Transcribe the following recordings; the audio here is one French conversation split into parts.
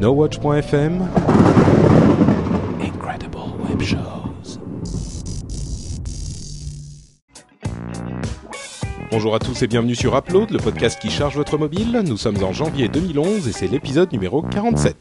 NoWatch.fm Incredible Web Shows. Bonjour à tous et bienvenue sur Upload, le podcast qui charge votre mobile. Nous sommes en janvier 2011 et c'est l'épisode numéro 47.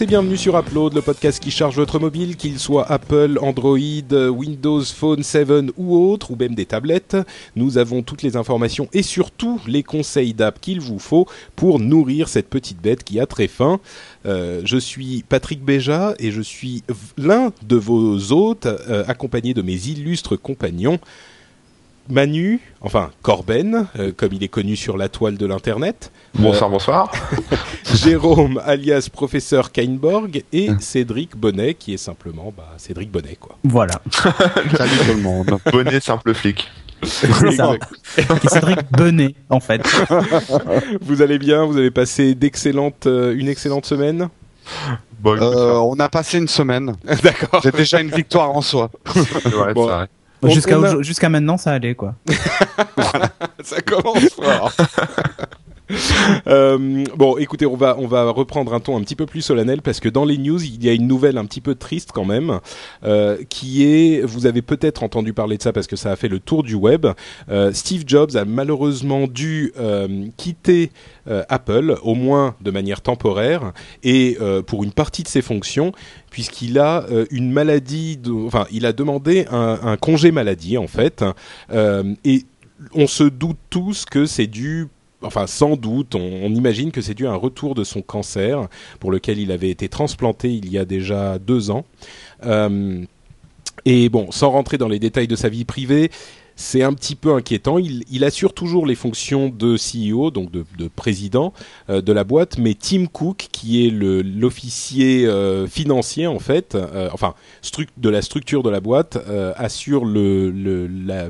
Et bienvenue sur Upload, le podcast qui charge votre mobile, qu'il soit Apple, Android, Windows Phone 7 ou autre, ou même des tablettes. Nous avons toutes les informations et surtout les conseils d'app qu'il vous faut pour nourrir cette petite bête qui a très faim. Euh, je suis Patrick Béja et je suis l'un de vos hôtes, euh, accompagné de mes illustres compagnons. Manu, enfin Corben, euh, comme il est connu sur la toile de l'internet. Bonsoir, bonsoir. Jérôme, alias professeur Kainborg, et Cédric Bonnet, qui est simplement bah, Cédric Bonnet, quoi. Voilà. Salut tout le monde. Bonnet simple flic. C'est ça. Cédric Bonnet, en fait. Vous allez bien? Vous avez passé d'excellentes, euh, une excellente semaine? Bon, Euh, on a passé une semaine. D'accord. C'est déjà une victoire en soi. c'est vrai, bon. A- jusqu'à maintenant, ça allait, quoi. Ça commence fort. Euh, bon, écoutez, on va on va reprendre un ton un petit peu plus solennel parce que dans les news, il y a une nouvelle un petit peu triste quand même, euh, qui est, vous avez peut-être entendu parler de ça parce que ça a fait le tour du web. Euh, Steve Jobs a malheureusement dû quitter Apple, au moins de manière temporaire, et pour une partie de ses fonctions, puisqu'il a une maladie, enfin, il a demandé un, un congé maladie en fait, et on se doute tous que c'est dû Enfin, sans doute, on, imagine que c'est dû à un retour de son cancer, pour lequel il avait été transplanté il y a déjà deux ans. Euh, et bon, sans rentrer dans les détails de sa vie privée, c'est un petit peu inquiétant. Il, assure toujours les fonctions de CEO, donc de, de président euh, de la boîte, mais Tim Cook, qui est l'officier euh, financier en fait, enfin de la structure de la boîte, assure le, le, la,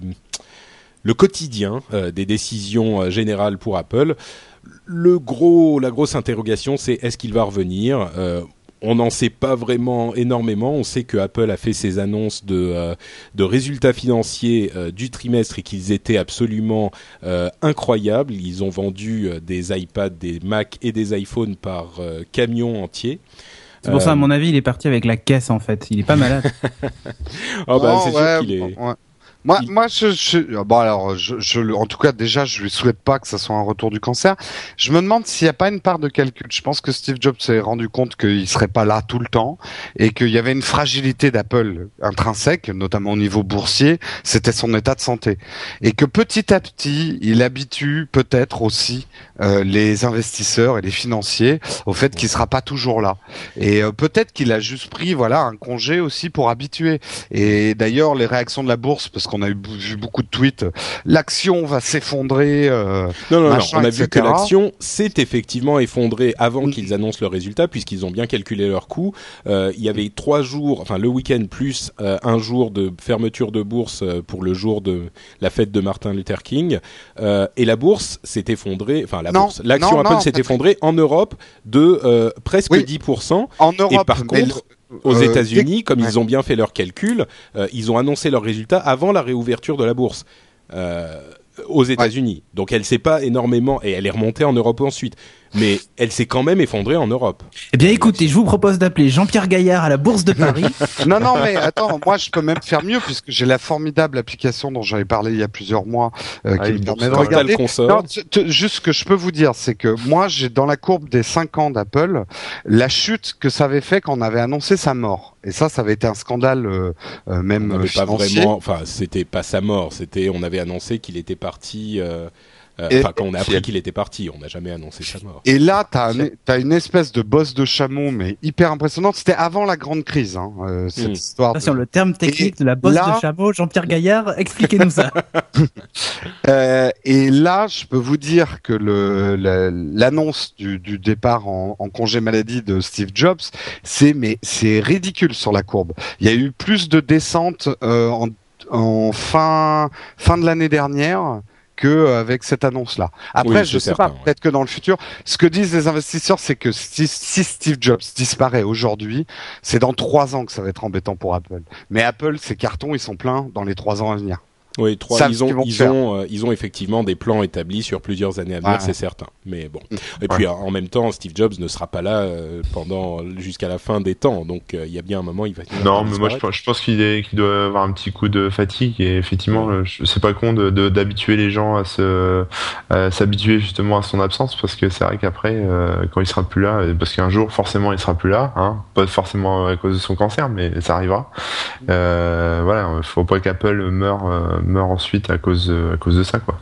le quotidien euh, des décisions euh, générales pour Apple. Le gros, la grosse interrogation, c'est est-ce qu'il va revenir Euh, on n'en sait pas vraiment énormément. On sait que Apple a fait ses annonces de, euh, de résultats financiers euh, du trimestre et qu'ils étaient absolument euh, incroyables. Ils ont vendu euh, des iPads, des Mac et des iPhones par euh, camion entier. C'est pour ça, à mon avis, il est parti avec la caisse, en fait. Il est pas malade. Ah bah, c'est ouais, sûr qu'il est. ouais. Moi, Il- moi, je, je- bon alors, je, je, en tout cas, déjà, je lui souhaite pas que ça soit un retour du cancer. Je me demande s'il n'y a pas une part de calcul. Je pense que Steve Jobs s'est rendu compte qu'il serait pas là tout le temps et qu'il y avait une fragilité d'Apple intrinsèque, notamment au niveau boursier. C'était son état de santé et que petit à petit, il habitue peut-être aussi euh, les investisseurs et les financiers au fait qu'il sera pas toujours là. Et euh, peut-être qu'il a juste pris, voilà, un congé aussi pour habituer. Et d'ailleurs, les réactions de la bourse, parce qu'on a eu, vu beaucoup de tweets, l'action va s'effondrer. euh, Non, non, non. On a vu que l'action s'est effectivement effondrée avant qu'ils annoncent leurs résultats, puisqu'ils ont bien calculé leur coût. Euh, il y avait trois jours, enfin le week-end plus euh, un jour de fermeture de bourse pour le jour de la fête de Martin Luther King, et la bourse s'est effondrée. Enfin, la Non, bourse, l'action Apple s'est effondrée en Europe de presque Oui. 10%. en Europe, et par contre, le- aux euh, États-Unis, comme ouais. ils ont bien fait leurs calculs, euh, ils ont annoncé leurs résultats avant la réouverture de la bourse. Euh, aux États-Unis. Donc elle s'est pas énormément et elle est remontée en Europe ensuite, mais elle s'est quand même effondrée en Europe. Eh bien, écoutez, je vous propose d'appeler Jean-Pierre Gaillard à la Bourse de Paris. Non, non, mais attends, moi je peux même faire mieux puisque j'ai la formidable application dont j'avais parlé il y a plusieurs mois euh, Ah, qui me permet de regarder. Non, juste ce que je peux vous dire, c'est que moi, j'ai dans la courbe des 5 ans d'Apple, la chute que ça avait fait quand on avait annoncé sa mort. Et ça, ça avait été un scandale euh, euh, on même n'avait pas vraiment, enfin c'était pas sa mort, c'était on avait annoncé qu'il était parti. Euh, Enfin quand on a appris qu'il était parti, on n'a jamais annoncé sa mort. Et là, t'as un- t'as une espèce de bosse de chameau, mais hyper impressionnante. C'était avant la grande crise, hein, euh, cette Mm. histoire. de- Attention, le terme technique de la bosse là- de chameau, Jean-Pierre Gaillard, expliquez-nous ça. Euh, et là, je peux vous dire que le l'annonce du, du départ en, en congé maladie de Steve Jobs, c'est mais c'est ridicule sur la courbe. Il y a eu plus de descentes euh, en, en fin fin de l'année dernière que euh, avec cette annonce-là. Après, Oui, je sais certain, pas, ouais. peut-être que dans le futur, ce que disent les investisseurs, c'est que si, si Steve Jobs disparaît aujourd'hui, c'est dans trois ans que ça va être embêtant pour Apple. Mais Apple, ses cartons, ils sont pleins dans les trois ans à venir. Oui, trois, ils ont, ils ont, euh, ils ont effectivement des plans établis sur plusieurs années à venir, Ouais. c'est certain. Mais bon. Mm. Et puis, en même temps, Steve Jobs ne sera pas là euh, pendant jusqu'à la fin des temps, donc euh, il y a bien un moment, il va. il va Non, mais moi je pense, je pense qu'il qu'il doit avoir un petit coup de fatigue et effectivement, euh, je- c'est pas con de, de- d'habituer les gens à se, s'habituer justement à son absence parce que c'est vrai qu'après, euh, quand il sera plus là, euh, parce qu'un jour forcément il sera plus là, hein, pas forcément à cause de son cancer, mais ça arrivera. Euh, voilà, faut pas qu'Apple meure, euh, meure ensuite à cause, à cause de ça, quoi.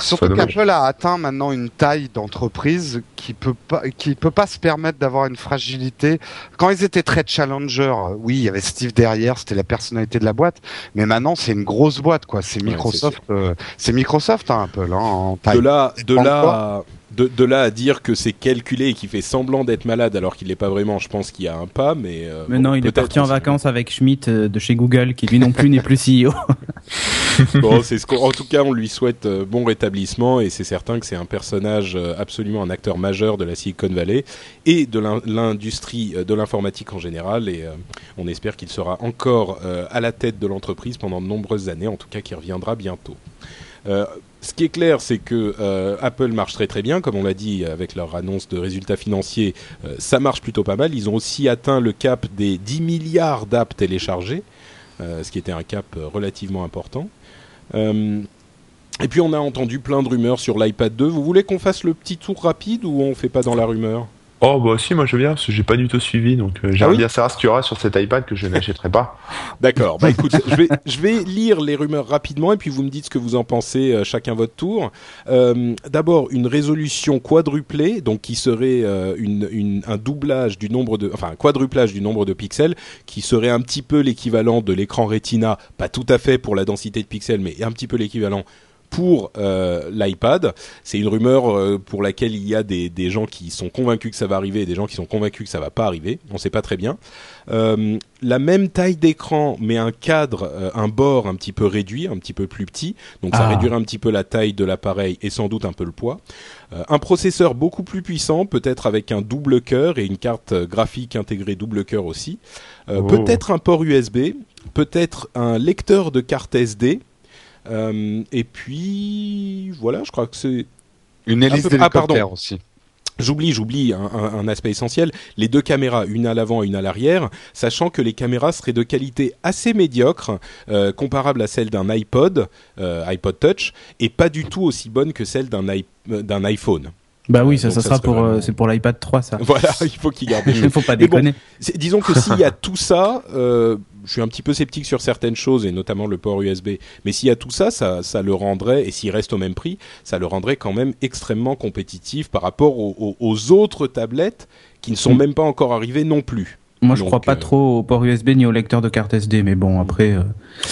Surtout qu'Apple a atteint maintenant une taille d'entreprise qui peut pas, qui peut pas se permettre d'avoir une fragilité. Quand ils étaient très challenger, oui, il y avait Steve derrière, c'était la personnalité de la boîte. Mais maintenant, c'est une grosse boîte, quoi. C'est Ouais, Microsoft, euh, c'est Microsoft, hein, Apple, hein, en taille. de là, de Pas là, encore. à, de, de là à dire que c'est calculé et qu'il fait semblant d'être malade alors qu'il l'est pas vraiment, je pense qu'il y a un pas, mais. euh, Mais bon, non, il est parti en vacances avec Schmidt euh, de chez Google, qui lui non plus n'est plus CEO. Bon, c'est ce en tout cas, on lui souhaite euh, bon rétablissement et c'est certain que c'est un personnage euh, absolument un acteur majeur de la Silicon Valley et de l'in- l'industrie de l'informatique en général. Et on espère qu'il sera encore à la tête de l'entreprise pendant de nombreuses années, en tout cas qu'il reviendra bientôt. Euh, ce qui est clair, c'est que euh, Apple marche très très bien, comme on l'a dit avec leur annonce de résultats financiers, euh, ça marche plutôt pas mal. Ils ont aussi atteint le cap des 10 milliards d'apps téléchargés, euh, ce qui était un cap relativement important. Et puis on a entendu plein de rumeurs sur l'iPad 2. Vous voulez qu'on fasse le petit tour rapide ou on fait pas dans la rumeur? Oh bah si, moi je veux bien parce que j'ai pas du tout suivi, donc euh, j'aimerais Ah oui bien savoir ce qu'il y aura sur cet iPad que je n'achèterai pas. D'accord. Bah écoute, je vais, je vais lire les rumeurs rapidement et puis vous me dites ce que vous en pensez euh, chacun votre tour. Euh, D'abord une résolution quadruplée, donc qui serait euh, une, une- un doublage du nombre de, enfin un quadruplage du nombre de pixels, qui serait un petit peu l'équivalent de l'écran Retina, pas tout à fait pour la densité de pixels, mais un petit peu l'équivalent pour euh, l'iPad. C'est une rumeur euh, pour laquelle il y a des, des gens qui sont convaincus que ça va arriver et des gens qui sont convaincus que ça va pas arriver. On sait pas très bien. Euh, la même taille d'écran, mais un cadre, un bord un petit peu réduit, un petit peu plus petit. Donc ça Ah. réduirait un petit peu la taille de l'appareil et sans doute un peu le poids. Un processeur beaucoup plus puissant, peut-être avec un double cœur et une carte graphique intégrée double cœur aussi. Oh. Peut-être un port USB, peut-être un lecteur de carte SD. Euh, et puis voilà, je crois que c'est Une hélice peu- ah, pardon. d'hélicoptère aussi. J'oublie, j'oublie un, un- un aspect essentiel. Les deux caméras, une à l'avant et une à l'arrière, sachant que les caméras seraient de qualité assez médiocre, euh, comparable à celle d'un iPod, euh, iPod Touch, et pas du tout aussi bonne que celle d'un i- euh, d'un iPhone. Bah oui, ça, ça ça sera pour, vraiment- c'est pour l'iPad 3, ça. Voilà, il faut qu'il garde des choses. Il faut pas bon, déconner. Disons que s'il y a tout ça, euh, je suis un petit peu sceptique sur certaines choses et notamment le port USB. Mais s'il y a tout ça, ça, ça le rendrait et s'il reste au même prix, ça le rendrait quand même extrêmement compétitif par rapport aux, aux- aux autres tablettes qui ne sont Mm. même pas encore arrivées non plus. Moi, je Donc, crois pas euh, trop au port USB ni au lecteur de carte SD, mais bon, après, euh,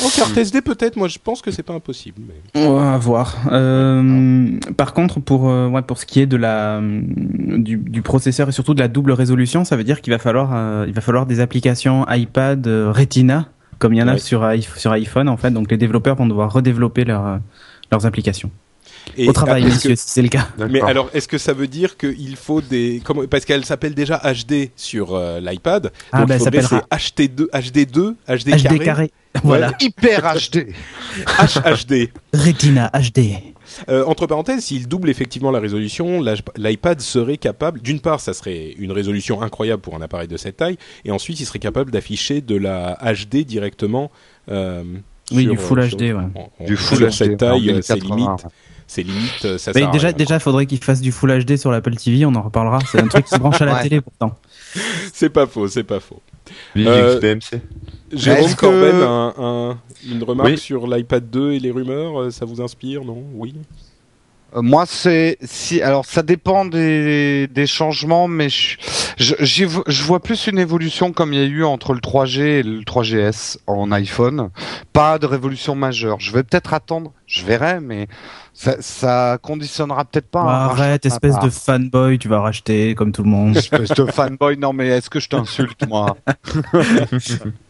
En carte SD peut-être, moi je pense que c'est pas impossible. mais- on va voir. Euh, par contre, pour euh, ouais, pour ce qui est de la du, du processeur et surtout de la double résolution, ça veut dire qu'il va falloir euh, il va falloir des applications iPad euh, Retina, comme il y en a Ouais. sur sur iPhone en fait. Donc les développeurs vont devoir redévelopper leurs leurs applications. Et Au travail, messieurs, si c'est le cas. Mais alors, est-ce que ça veut dire qu'il faut des... Comment... Parce qu'elle s'appelle déjà HD sur euh, l'iPad. Ah, donc bah, il elle faudrait s'appellera c'est HD2, HD2, HD, HD carré. Voilà. Hyper HD. HHD. Retina HD. Euh, entre parenthèses, s'il double effectivement la résolution, l'iPad serait capable, d'une part, ça serait une résolution incroyable pour un appareil de cette taille, et ensuite, il serait capable d'afficher de la HD directement. euh, Oui, sur- du Full sur- HD, ouais. en- en- Du Full sur HD. cette taille, c'est 1080. limite, c'est limite, euh, ça Mais déjà, rien, déjà, il faudrait qu'il fasse du Full HD sur l'Apple TV. On en reparlera. C'est un truc qui se branche à la Ouais. télé pourtant. C'est pas faux, c'est pas faux. Euh, XBMC. Jérôme Est-ce que- Corbel, un- un- une remarque Oui. sur l'iPad 2 et les rumeurs, euh, ça vous inspire, non? Oui. Euh, Moi, c'est si. Alors, ça dépend des, des changements, mais je, je, je vois plus une évolution comme il y a eu entre le 3G et le 3GS en iPhone. Pas de révolution majeure. Je vais peut-être attendre. Je verrai, mais ça, ça conditionnera peut-être pas. Bah, arrête, espèce de fanboy, tu vas racheter comme tout le monde. espèce de fanboy. Non, mais est-ce que je t'insulte, moi?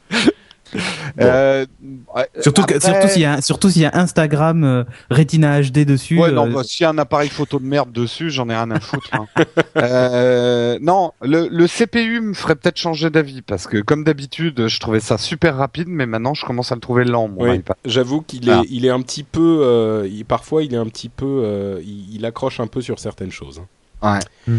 Euh, ouais, Surtout, après- surtout s'il y a, surtout s'il y a Instagram euh, Retina HD dessus. Ouais, non, euh, bah, s'il y a un appareil photo de merde dessus, j'en ai rien à foutre. hein. euh, non, le, le CPU me ferait peut-être changer d'avis parce que comme d'habitude, je trouvais ça super rapide, mais maintenant je commence à le trouver lent. Mon Oui, j'avoue qu'il est, Ah. il est un petit peu, euh, il- parfois il est un petit peu, euh, il, il accroche un peu sur certaines choses. hein. Ouais.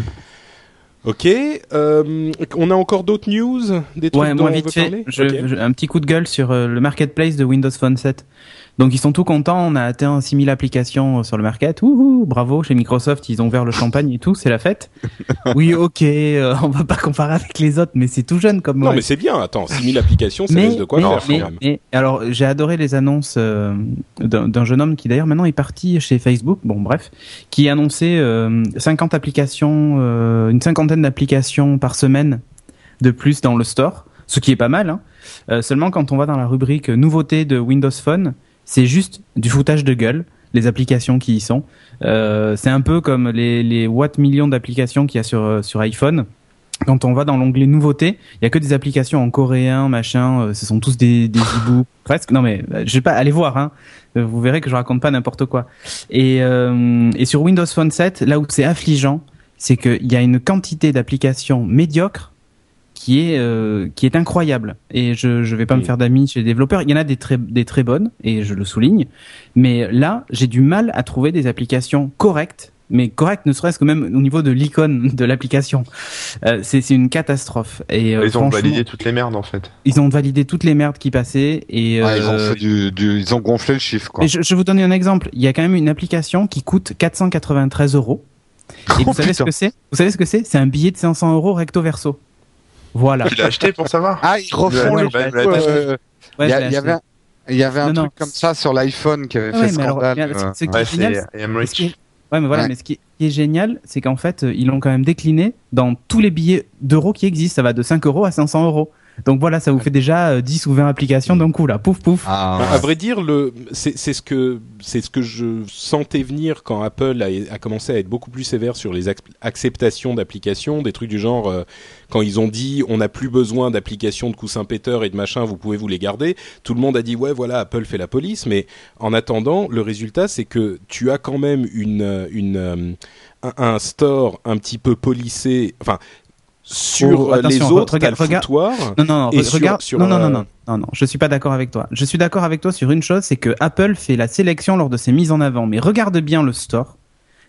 Ok, euh, on a encore d'autres news, des trucs Ouais, dont moi on vite veut fait, parler je- je- un petit coup de gueule sur euh, le marketplace de Windows Phone 7. Donc ils sont tout contents, on a atteint 6000 applications euh, sur le market. Ouhou, bravo, chez Microsoft, ils ont ouvert le champagne et tout, c'est la fête. oui, ok, euh, on va pas comparer avec les autres, mais c'est tout jeune comme Non, mais c'est bien. Attends, 6000 applications, ça mais, laisse de quoi mais- faire mais- quand même. mais- alors j'ai adoré les annonces euh, d'un jeune homme qui d'ailleurs maintenant est parti chez Facebook, bon bref, qui annonçait euh, 50 applications, euh, une cinquantaine d'applications par semaine de plus dans le store, ce qui est pas mal. Hein. Euh, seulement quand on va dans la rubrique nouveautés de Windows Phone, c'est juste du foutage de gueule, les applications qui y sont. Euh, c'est un peu comme les, les watts millions d'applications qu'il y a sur, euh, sur iPhone. Quand on va dans l'onglet nouveautés, il y a que des applications en coréen, machin. euh, ce sont tous des, des e-books, presque. Non mais euh, je vais pas aller voir. Hein. Vous verrez que je raconte pas n'importe quoi. Et, euh, et sur Windows Phone 7, là où c'est affligeant, c'est qu'il y a une quantité d'applications médiocres qui est euh, qui est incroyable. Et je je vais pas me faire d'amis chez les développeurs. Il y en a des très des très bonnes et je le souligne. Mais là, j'ai du mal à trouver des applications correctes. Mais correctes, ne serait-ce que même au niveau de l'icône de l'application. Euh, c'est c'est une catastrophe. Et euh, Ils ont validé toutes les merdes en fait. ils ont validé toutes les merdes qui passaient et Ouais, ils ont euh, fait du, du- ils ont gonflé le chiffre quoi. et je, je vais vous donner un exemple. Il y a quand même une application qui coûte 493 euros. Et Oh, vous savez ce putain. que c'est? Vous savez ce que c'est? C'est un billet de 500 euros recto verso. Voilà. Tu l'as acheté pour savoir Ah, ils refont le ouais, ouais, Il y, avait, il y avait un Non, truc non, comme ça sur l'iPhone qui avait Ouais, fait mais alors, scandale. euh, ce qui Ouais, est génial, c'est I am ce rich. qui est- Ouais, mais voilà, Ouais. mais ce qui, est, ce qui est génial, c'est qu'en fait, euh, ils l'ont quand même décliné dans tous les billets d'euros qui existent. Ça va de 5 euros à 500 euros. Donc voilà, ça vous fait déjà euh, 10 ou 20 applications d'un coup, là. Pouf, pouf. Ah, À ouais. vrai dire, le, c'est c'est ce que c'est ce que je sentais venir quand Apple a, a commencé à être beaucoup plus sévère sur les ac- acceptations d'applications, des trucs du genre euh, quand ils ont dit on n'a plus besoin d'applications de coussins péteurs et de machin, vous pouvez vous les garder. Tout le monde a dit ouais voilà Apple fait la police, mais en attendant le résultat c'est que tu as quand même une euh, une euh, un, un store un petit peu policé, enfin sur Oh, euh, les autres, regarde- le regarde- foutoir. Non, non, non, Et re- sur- regarde. sur, non, non, non, euh, non, non, non, je suis pas d'accord avec toi. Je suis d'accord avec toi sur une chose, c'est que Apple fait la sélection lors de ses mises en avant. Mais regarde bien le store.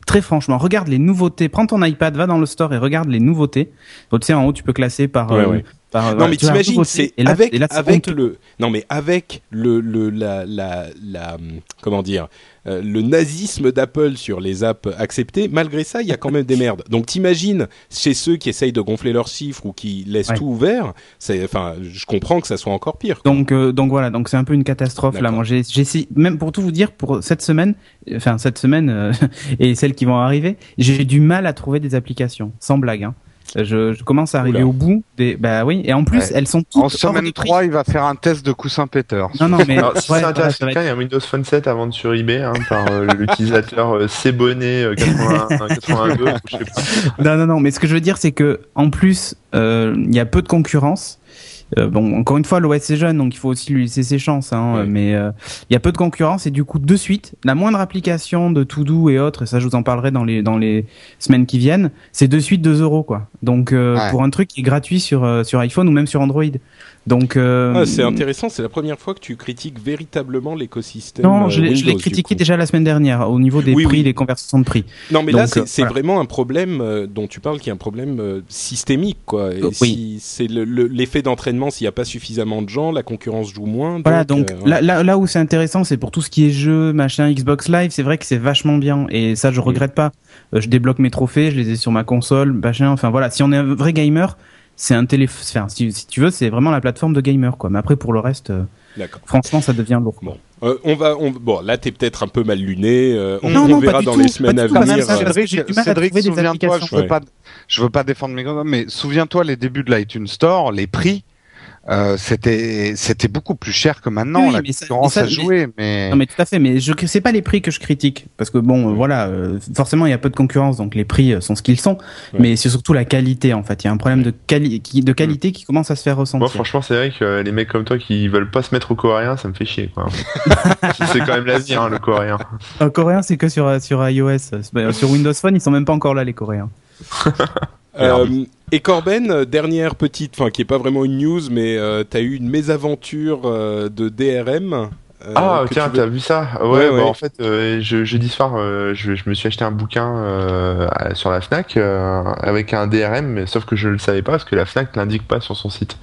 Très franchement, regarde les nouveautés. Prends ton iPad, va dans le store et regarde les nouveautés. Donc, tu sais, en haut, tu peux classer par. Ouais, euh, ouais. Non voilà, mais t'imagines, c'est avec là, le non mais avec le le la la la comment dire euh, le nazisme d'Apple sur les apps acceptées. Malgré ça, il y a quand même des merdes. Donc t'imagines chez ceux qui essayent de gonfler leurs chiffres ou qui laissent Ouais. tout ouvert, c'est enfin je comprends que ça soit encore pire. quoi. Donc, euh, donc voilà, donc c'est un peu une catastrophe là. Moi, j'ai, même pour tout vous dire, pour cette semaine, enfin cette semaine euh, et celles qui vont arriver, j'ai du mal à trouver des applications, sans blague. Hein. Je, je commence à arriver Oula. au bout des. Bah oui, et en plus, Ouais. elles sont toutes. En semaine de prix. 3, il va faire un test de coussin péteur. Non, non, mais Alors, si ouais, ça intéresse quelqu'un, il y a un Windows Phone 7 à vendre sur eBay hein, par euh, l'utilisateur euh, Cbonnet euh, 81 82 ou je sais pas. Non, non, non. Mais ce que je veux dire, c'est que en plus, euh, il y a peu de concurrence. Euh, bon, encore une fois, l'OS est jeune, donc il faut aussi lui laisser ses chances. Hein. Mais euh, il y a peu de concurrence et du coup, de suite, la moindre application de To-Do et autres, et ça, je vous en parlerai dans les dans les semaines qui viennent, c'est de suite 2 euros quoi. Donc euh, Ouais. pour un truc qui est gratuit sur sur iPhone ou même sur Android. Donc euh, Ah, c'est intéressant, c'est la première fois que tu critiques véritablement l'écosystème. non, euh, je l'ai critiqué déjà la semaine dernière au niveau des Oui, prix, oui. les conversions de prix. Non, mais là, Donc, c'est euh, c'est voilà. vraiment un problème euh, dont tu parles, qui est un problème systémique, quoi. Et si oui. c'est le- le- l'effet d'entraînement, s'il n'y a pas suffisamment de gens, la concurrence joue moins. Voilà, donc euh, là, là, là où c'est intéressant, c'est pour tout ce qui est jeu, machin, Xbox Live, c'est vrai que c'est vachement bien et ça je regrette pas. Je débloque mes trophées, je les ai sur ma console, machin. Enfin voilà, si on est un vrai gamer, c'est un téléphone. Enfin, si, si tu veux, c'est vraiment la plateforme de gamer quoi. Mais après pour le reste, euh, franchement, ça devient lourd. Bon, Euh, on va, on, bon, là t'es peut-être un peu mal luné. euh, on, Non, on non, pas verra dans tout, les semaines à même, venir. ça, Cédric, souviens-toi, je veux Ouais. pas, je veux pas défendre mes gars, mais souviens-toi les débuts de l'iTunes Store, les prix. Euh, c'était c'était beaucoup plus cher que maintenant. Oui, la mais ça- concurrence mais ça- a joué, mais, Non mais tout à fait, mais je c'est pas les prix que je critique parce que bon euh, voilà euh, forcément il y a peu de concurrence donc les prix sont ce qu'ils sont Ouais. mais c'est surtout la qualité en fait il y a un problème de, quali qui, de qualité qui commence à se faire Moi, ressentir. franchement, c'est vrai que euh, les mecs comme toi qui veulent pas se mettre au coréen, ça me fait chier, quoi. c'est quand même l'avenir, hein, le coréen. En coréen c'est que sur sur iOS, bah, sur Windows Phone ils sont même pas encore là les Coréens. Euh, et Corben, euh, dernière petite, enfin qui est pas vraiment une news, mais euh, t'as eu une mésaventure de DRM. Euh, Ah tiens, veux- t'as vu ça Ouais, Ouais, bah, en fait, euh, je, jeudi soir, euh, je, je me suis acheté un bouquin euh, sur la Fnac euh, avec un DRM, mais sauf que je le savais pas parce que la Fnac l'indique pas sur son site.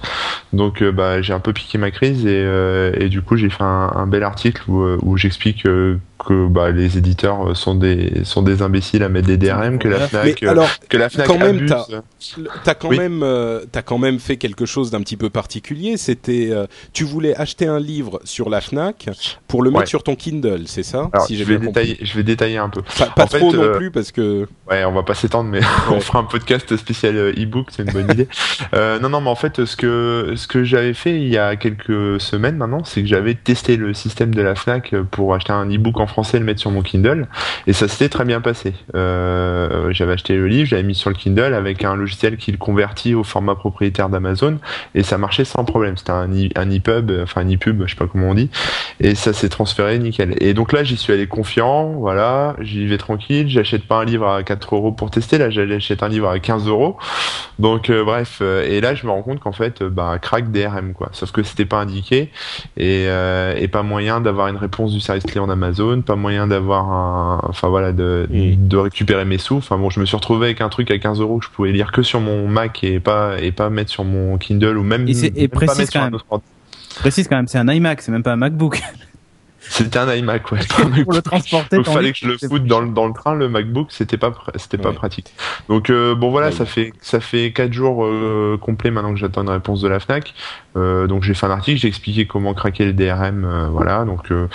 Donc, bah, j'ai un peu piqué ma crise et, euh, et du coup, j'ai fait un, un bel article où, où j'explique que bah, les éditeurs sont des sont des imbéciles à mettre des DRM, que la Fnac Mais alors, que la Fnac quand même, abuse. t'as- t'as quand Oui. même, euh, t'as quand même fait quelque chose d'un petit peu particulier. C'était, euh, tu voulais acheter un livre sur la Fnac pour le mettre Ouais. sur ton Kindle, c'est ça Alors, Si je vais détailler, je vais détailler un peu. Pas, pas trop fait, non euh, plus parce que. Ouais, on va pas s'étendre, mais Ouais. on fera un podcast spécial euh, e-book, c'est une bonne idée. Euh, non, non, mais en fait, ce que ce que j'avais fait il y a quelques semaines maintenant, c'est que j'avais testé le système de la Fnac pour acheter un e-book en français et le mettre sur mon Kindle, et ça s'était très bien passé. Euh, j'avais acheté le livre, j'avais mis sur le Kindle avec un logiciel qui le convertit au format propriétaire d'Amazon, et ça marchait sans problème. C'était un, un EPUB, enfin un EPUB, je sais pas comment on dit, et ça s'est transféré nickel. Et donc là, j'y suis allé confiant, voilà, j'y vais tranquille, j'achète pas un livre à 4 euros pour tester, là j'achète un livre à 15 euros. Donc euh, bref, euh, et là je me rends compte qu'en fait, euh, bah crack DRM quoi. Sauf que c'était pas indiqué et, euh, et pas moyen d'avoir une réponse du service client d'Amazon, pas moyen d'avoir un, enfin voilà, de, Mm. de récupérer mes sous. Enfin bon, je me suis retrouvé avec un truc à 15 euros que je pouvais lire que sur mon Mac et pas et pas mettre sur mon Kindle ou même, Et c'est- et même pas mettre sur un autre ordi. Je précise quand même c'est un iMac c'est même pas un MacBook C'était un iMac, ouais. pour le transporter. Ton fallait que je le foute dans le, dans le train, le MacBook, c'était pas pr- c'était pas Ouais. pratique. Donc euh, bon voilà, Ouais. ça fait ça fait quatre jours euh, complets maintenant que j'attends une réponse de la Fnac. Euh, donc j'ai fait un article, j'ai expliqué comment craquer les DRM, euh, voilà. Donc euh,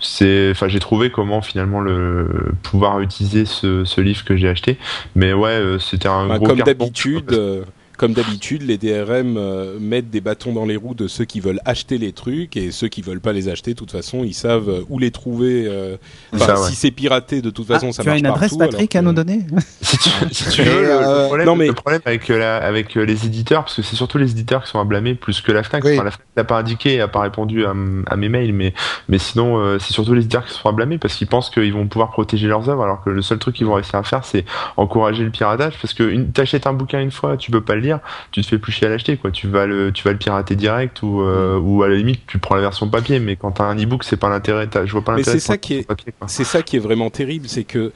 c'est, enfin j'ai trouvé comment finalement le pouvoir utiliser ce, ce livre que j'ai acheté. Mais ouais, euh, c'était un Bah, gros comme d'habitude, euh, comme d'habitude, les DRM euh, mettent des bâtons dans les roues de ceux qui veulent acheter les trucs et ceux qui veulent pas les acheter. De toute façon, ils savent euh, où les trouver. euh, ça, ouais. si c'est piraté, de toute façon, Ah, ça tu as marche une adresse partout, Patrick à nous donner si tu, si tu Mais, veux, le, euh, le problème, non, mais- le problème avec, la, avec les éditeurs, parce que c'est surtout les éditeurs qui sont à blâmer plus que la Fnac. Oui. Enfin, la Fnac n'a pas indiqué, n'a pas répondu à, à mes mails, mais, mais sinon, euh, c'est surtout les éditeurs qui sont à blâmer parce qu'ils pensent qu'ils vont pouvoir protéger leurs œuvres, alors que le seul truc qu'ils vont réussir à faire, c'est encourager le piratage, parce que t'achètes un bouquin une fois, tu peux pas le lire, tu te fais plus chier à l'acheter, quoi. Tu vas le, tu vas le pirater direct ou, euh, ou à la limite, tu prends la version papier, mais quand t'as un e-book, c'est pas l'intérêt, je vois pas Mais l'intérêt. c'est ça qui est-. C'est ça qui est vraiment terrible, c'est que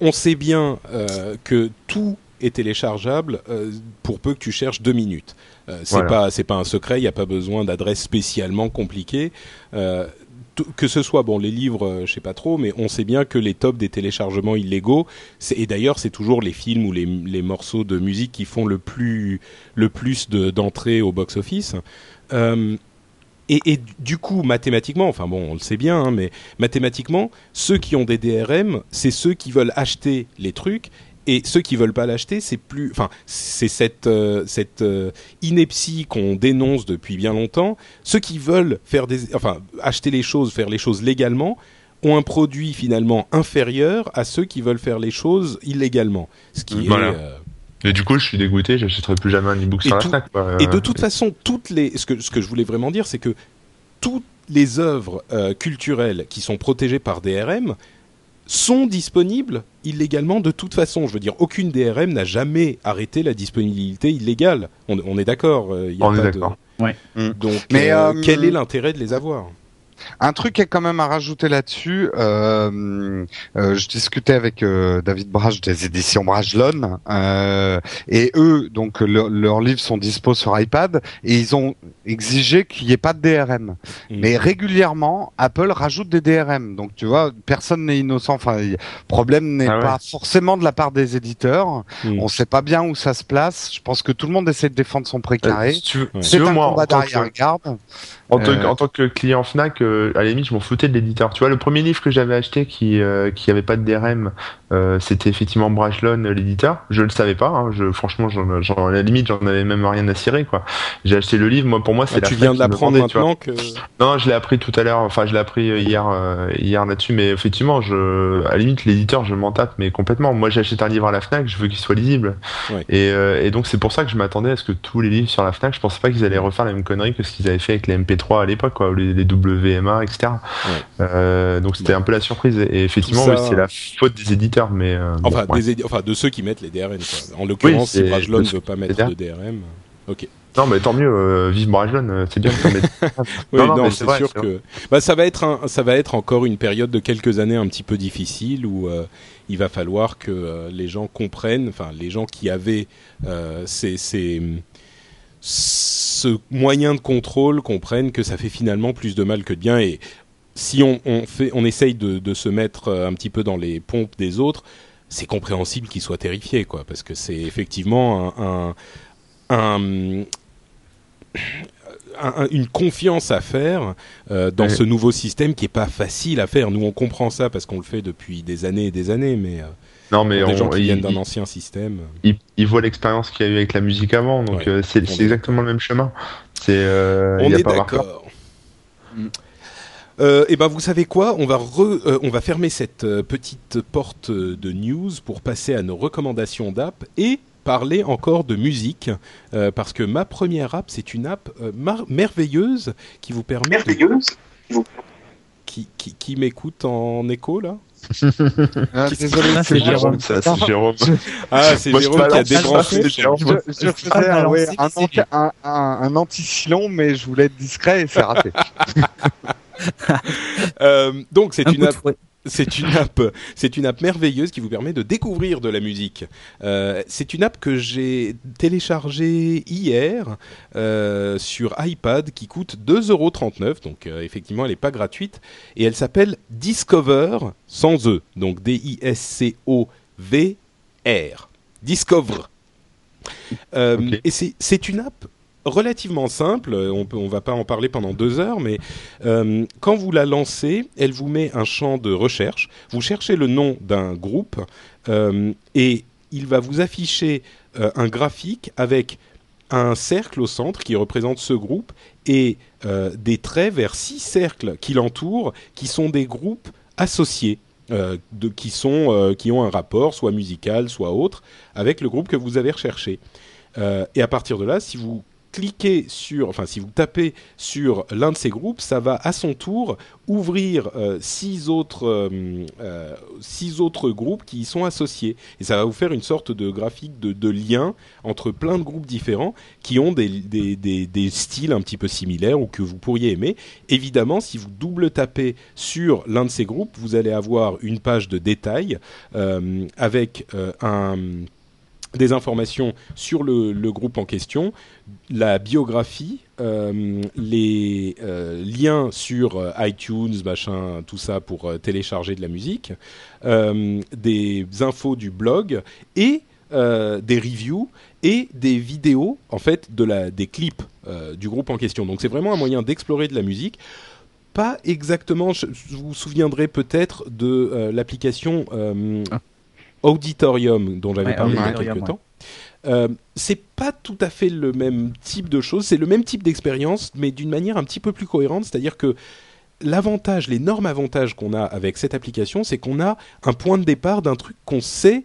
on sait bien euh, que tout est téléchargeable euh, pour peu que tu cherches deux minutes. Euh, c'est Voilà. pas c'est pas un secret, il n'y a pas besoin d'adresse spécialement compliquée. Euh, que ce soit bon les livres, euh, je sais pas trop, mais on sait bien que les tops des téléchargements illégaux, et d'ailleurs c'est toujours les films ou les, morceaux de musique qui font le plus le d'entrées au box office. Euh, et, et du coup, mathématiquement, enfin bon, on le sait bien, hein, mais mathématiquement, ceux qui ont des DRM, c'est ceux qui veulent acheter les trucs, et ceux qui veulent pas l'acheter, c'est plus, enfin, c'est cette euh, cette euh, ineptie qu'on dénonce depuis bien longtemps. Ceux qui veulent faire des, enfin, acheter les choses, faire les choses légalement, ont un produit finalement inférieur à ceux qui veulent faire les choses illégalement, ce qui Voilà. est euh, Et du coup, je suis dégoûté, j'achèterai plus jamais un e-book Et sur tout- la Fnac, quoi. Et de toute façon, toutes les, ce que, ce que je voulais vraiment dire, c'est que toutes les œuvres euh, culturelles qui sont protégées par DRM sont disponibles illégalement de toute façon. Je veux dire, aucune DRM n'a jamais arrêté la disponibilité illégale. On, on est d'accord. euh, il y a On est de- d'accord. Ouais. Donc, Mais, euh, euh, quel est l'intérêt de les avoir? Un truc est quand même à rajouter là-dessus. Euh, euh, je discutais avec euh, David Brage des éditions Bragelonne euh, et eux, donc le- leurs livres sont dispo sur iPad et ils ont exigé qu'il n'y ait pas de DRM. Mm. Mais régulièrement, Apple rajoute des DRM. Donc tu vois, personne n'est innocent. Enfin, le problème n'est Ah ouais. pas forcément de la part des éditeurs. Mm. On sait pas bien où ça se place. Je pense que tout le monde essaie de défendre son Euh, précaré. si tu veux, Ouais. si C'est tu veux, un moi, combat en tant que- d'arrière-garde. En, tant que- Euh, en tant que client Fnac, euh, à la limite, je m'en foutais de l'éditeur. Tu vois, le premier livre que j'avais acheté qui euh, qui avait pas de DRM, euh, c'était effectivement Brajlon, l'éditeur. Je le savais pas. Hein. Je, franchement, j'en, j'en, à la limite, j'en avais même rien à cirer, quoi. J'ai acheté le livre. Moi, pour moi, c'est Ah, la tu viens de l'apprendre vendait, tu vois. maintenant que. Non, je l'ai appris tout à l'heure. Enfin, je l'ai appris hier, hier là-dessus. Mais effectivement, je, à la limite, l'éditeur, je m'en tape, mais complètement. Moi, j'achète un livre à la Fnac, je veux qu'il soit lisible. Et, et donc, c'est pour ça que je m'attendais à ce que tous les livres sur la Fnac, je pensais pas qu'ils allaient refaire la même connerie que ce qu'ils avaient fait avec les MP3 à l'époque, quoi, les, les Etc. Ouais. Euh, donc, c'était un peu la surprise. Et effectivement, oui, c'est la faute des éditeurs, mais euh, Enfin, ouais. des édi- enfin, de ceux qui mettent les DRM. Quoi. En l'occurrence, si c'est- Brajlon ne veut pas mettre de DRM. Ok. non, mais tant mieux. Euh, vive Brajlon, c'est bien. mettes- Oui, Non, non, mais c'est sûr que bah, ça va être un, ça va être encore une période de quelques années un petit peu difficile où euh, il va falloir que euh, les gens comprennent, enfin les gens qui avaient ces, ces- ce moyen de contrôle comprennent que ça fait finalement plus de mal que de bien et si on, on fait, on essaye de, de se mettre euh, un petit peu dans les pompes des autres, c'est compréhensible qu'ils soient terrifiés, quoi, parce que c'est effectivement un, un, un- un- une confiance à faire euh, dans Ouais. ce nouveau système qui est pas facile à faire. Nous, on comprend ça parce qu'on le fait depuis des années et des années, mais euh, non, mais des on- gens qui il- viennent d'un ancien système. ils, voient l'expérience qu'il y a eu avec la musique avant, donc Ouais. euh, c'est On c'est est- exactement le même chemin. C'est euh, on y a est d'accord. Euh, et ben vous savez quoi? On va re- euh, on va fermer cette petite porte de news pour passer à nos recommandations d'app et parler encore de musique euh, parce que ma première app c'est une app euh, mar- merveilleuse qui vous permet de- Merveilleuse? qui, qui, qui m'écoute en écho là? Ah, désolé, Ah, c'est. Jérôme. Ça, c'est Jérôme. Ah c'est Moi, je Jérôme qui a débranché. Je, faisais pas un, un, anti-silon, mais je voulais être discret et c'est raté. Euh, donc c'est Un une C'est une app, c'est une app merveilleuse qui vous permet de découvrir de la musique. Euh, c'est une app que j'ai téléchargée hier euh, sur iPad qui coûte 2,39€, donc euh, effectivement elle n'est pas gratuite et elle s'appelle Discover sans e, donc D-I-S-C-O-V-R. Discover. Et c'est une app relativement simple. On peut, on va pas en parler pendant deux heures, mais euh, quand vous la lancez, elle vous met un champ de recherche. Vous cherchez le nom d'un groupe euh, et il va vous afficher euh, un graphique avec un cercle au centre qui représente ce groupe et euh, des traits vers six cercles qui l'entourent, qui sont des groupes associés. euh, qui sont euh, qui ont un rapport soit musical soit autre avec le groupe que vous avez recherché Euh, et à partir de là si vous cliquez sur, enfin si vous tapez sur l'un de ces groupes, ça va à son tour ouvrir euh, six autres euh, euh, six autres groupes qui y sont associés et ça va vous faire une sorte de graphique de, lien entre plein de groupes différents qui ont des, styles un petit peu similaires ou que vous pourriez aimer. Évidemment, si vous double tapez sur l'un de ces groupes, vous allez avoir une page de détails avec un des informations sur le, groupe en question, la biographie, euh, les euh, liens sur euh, iTunes, machin, tout ça pour télécharger de la musique, des infos du blog et des reviews et des vidéos, en fait, de la, des clips du groupe en question. Donc c'est vraiment un moyen d'explorer de la musique. Pas exactement, vous vous souviendrez peut-être de l'application Ah. Auditorium dont j'avais Ouais, parlé il y a quelques ouais. temps. Euh, c'est pas tout à fait le même type de choses, c'est le même type d'expérience, mais d'une manière un petit peu plus cohérente, c'est-à-dire que l'avantage, l'énorme avantage qu'on a avec cette application, c'est qu'on a un point de départ d'un truc qu'on sait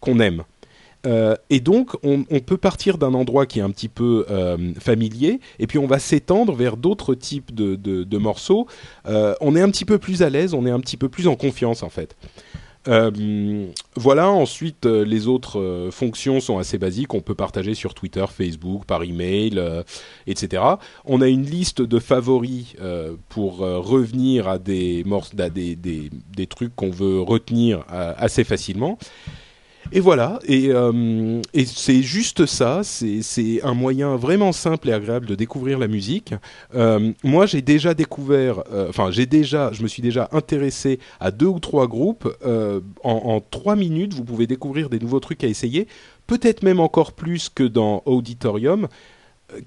qu'on aime. Euh, et donc, on, on peut partir d'un endroit qui est un petit peu euh, familier, et puis on va s'étendre vers d'autres types de, de- de morceaux. On est un petit peu plus à l'aise, on est un petit peu plus en confiance en fait. Euh, voilà, ensuite euh, les autres euh, fonctions sont assez basiques, on peut partager sur Twitter, Facebook, par email, etc. On a une liste de favoris pour revenir à des, à des, des, des trucs qu'on veut retenir assez facilement. Et voilà, et, euh, et c'est juste ça, c'est un moyen vraiment simple et agréable de découvrir la musique. Euh, moi, j'ai déjà découvert, euh, enfin, j'ai déjà, je me suis déjà intéressé à deux ou trois groupes. En, en trois minutes, vous pouvez découvrir des nouveaux trucs à essayer, peut-être même encore plus que dans Auditorium.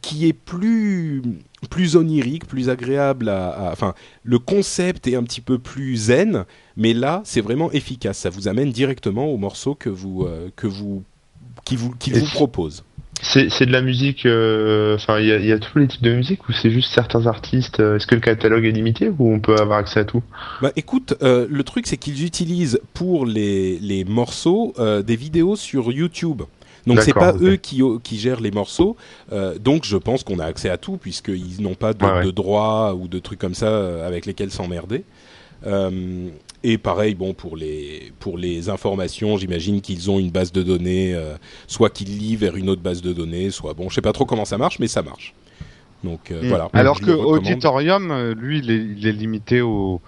Qui est plus plus onirique, plus agréable à, enfin le concept est un petit peu plus zen, mais là c'est vraiment efficace. Ça vous amène directement au morceau que vous euh, que vous qui vous qui vous propose. C'est de la musique, euh, enfin il y a, y a, tous les types de musique ou c'est juste certains artistes euh, Est-ce que le catalogue est limité ou on peut avoir accès à tout? Bah écoute, euh, le truc c'est qu'ils utilisent pour les, les morceaux des vidéos sur YouTube. Donc c'est pas eux qui, qui gèrent les morceaux, euh, donc je pense qu'on a accès à tout puisqu'ils n'ont pas de, de droits ou de trucs comme ça avec lesquels s'emmerder. Euh, et pareil, bon pour les pour les informations, j'imagine qu'ils ont une base de données, euh, soit qu'ils lient vers une autre base de données, soit bon, je sais pas trop comment ça marche, mais ça marche. Donc euh, mm. voilà. Alors que Auditorium, euh, lui, il est, il est limité aux,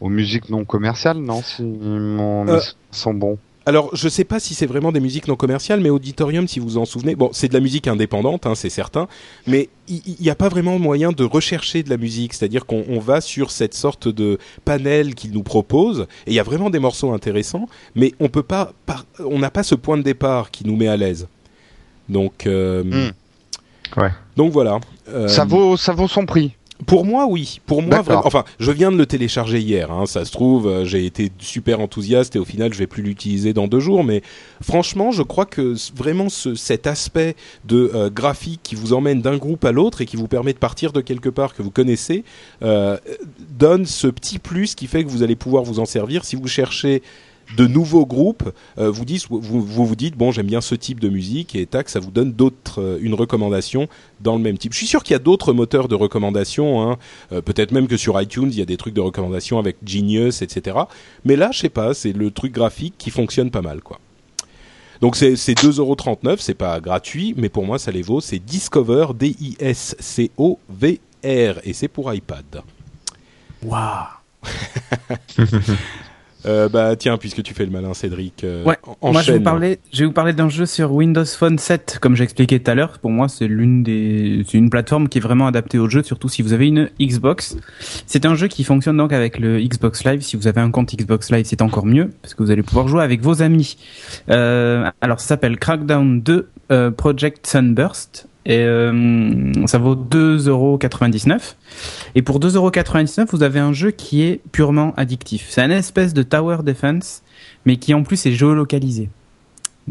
aux musiques non commerciales, non Si mon euh, sont bons. Alors, je sais pas si c'est vraiment des musiques non commerciales, mais Auditorium, si vous vous en souvenez, bon, c'est de la musique indépendante, hein, c'est certain, mais il n'y a pas vraiment moyen de rechercher de la musique, c'est-à-dire qu'on va sur cette sorte de panel qu'il nous propose, et il y a vraiment des morceaux intéressants, mais on peut pas, on n'a pas ce point de départ qui nous met à l'aise. Donc, euh, hmm. ouais. donc voilà. Euh, ça vaut, ça vaut son prix. Pour moi, oui. Pour moi, vraiment. Enfin, je viens de le télécharger hier. Hein. Ça se trouve, euh, j'ai été super enthousiaste et au final, je vais plus l'utiliser dans deux jours. Mais franchement, je crois que vraiment ce, cet aspect de euh, graphique qui vous emmène d'un groupe à l'autre et qui vous permet de partir de quelque part que vous connaissez euh, donne ce petit plus qui fait que vous allez pouvoir vous en servir si vous cherchez de nouveaux groupes, euh, vous, dites, vous, vous, dites bon j'aime bien ce type de musique et tac ça vous donne d'autres euh, une recommandation dans le même type. Je suis sûr qu'il y a d'autres moteurs de recommandation, hein. euh, peut-être même que sur iTunes il y a des trucs de recommandation avec Genius etc. Mais là je sais pas c'est le truc graphique qui fonctionne pas mal quoi. Donc c'est 2,39€, c'est pas gratuit, mais pour moi ça les vaut. C'est Discover, D-I-S-C-O-V-R, et c'est pour iPad. Waouh Euh, bah tiens, puisque tu fais le malin, Cédric. Euh, ouais. Moi, je vais vous parler, je vais vous parler d'un jeu sur Windows Phone 7, comme j'expliquais tout à l'heure. Pour moi, c'est l'une des, c'est une plateforme qui est vraiment adaptée au jeu, surtout si vous avez une Xbox. C'est un jeu qui fonctionne donc avec le Xbox Live. Si vous avez un compte Xbox Live, c'est encore mieux parce que vous allez pouvoir jouer avec vos amis. Euh, alors, ça s'appelle Crackdown 2 euh, Project Sunburst et euh, ça vaut 2,99€. Et pour 2,99€, vous avez un jeu qui est purement addictif. C'est un espèce de tower defense, mais qui en plus est géolocalisé.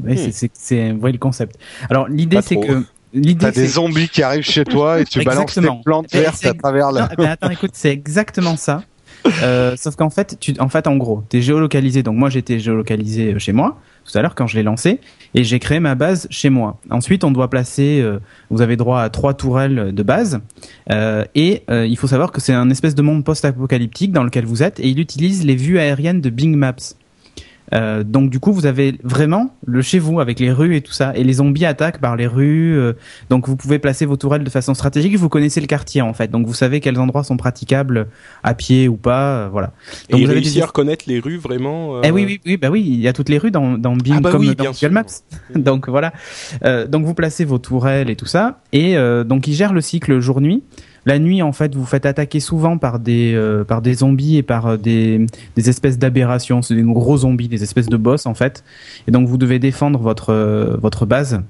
Ouais, hmm. c'est, vous voyez le concept. Alors l'idée c'est que l'idée t'as des zombies qui arrivent chez toi et tu balances tes plantes vertes à travers la. Non, attends, écoute, c'est exactement ça. Euh, sauf qu'en fait, tu, en fait, en gros, t'es géolocalisé. Donc moi, j'étais géolocalisé chez moi tout à l'heure quand je l'ai lancé et j'ai créé ma base chez moi. Ensuite, on doit placer, euh, vous avez droit à trois tourelles de base euh, et euh, il faut savoir que c'est un espèce de monde post-apocalyptique dans lequel vous êtes et il utilise les vues aériennes de Bing Maps. Euh, donc du coup, vous avez vraiment le chez vous avec les rues et tout ça. Et les zombies attaquent par les rues. Euh, donc vous pouvez placer vos tourelles de façon stratégique. Vous connaissez le quartier en fait. Donc vous savez quels endroits sont praticables à pied ou pas. Euh, voilà. Donc et vous avez réussi à reconnaître les rues vraiment. Eh oui, oui, oui, bah oui. Il y a toutes les rues dans, dans Bing ah bah comme dans Google Maps. donc voilà. donc vous placez vos tourelles et tout ça. Et donc il gère le cycle jour-nuit. La nuit, en fait, vous faites attaquer souvent par des euh, par des zombies et par euh, des des espèces d'aberrations. C'est des gros zombies, des espèces de boss en fait. Et donc vous devez défendre votre euh, votre base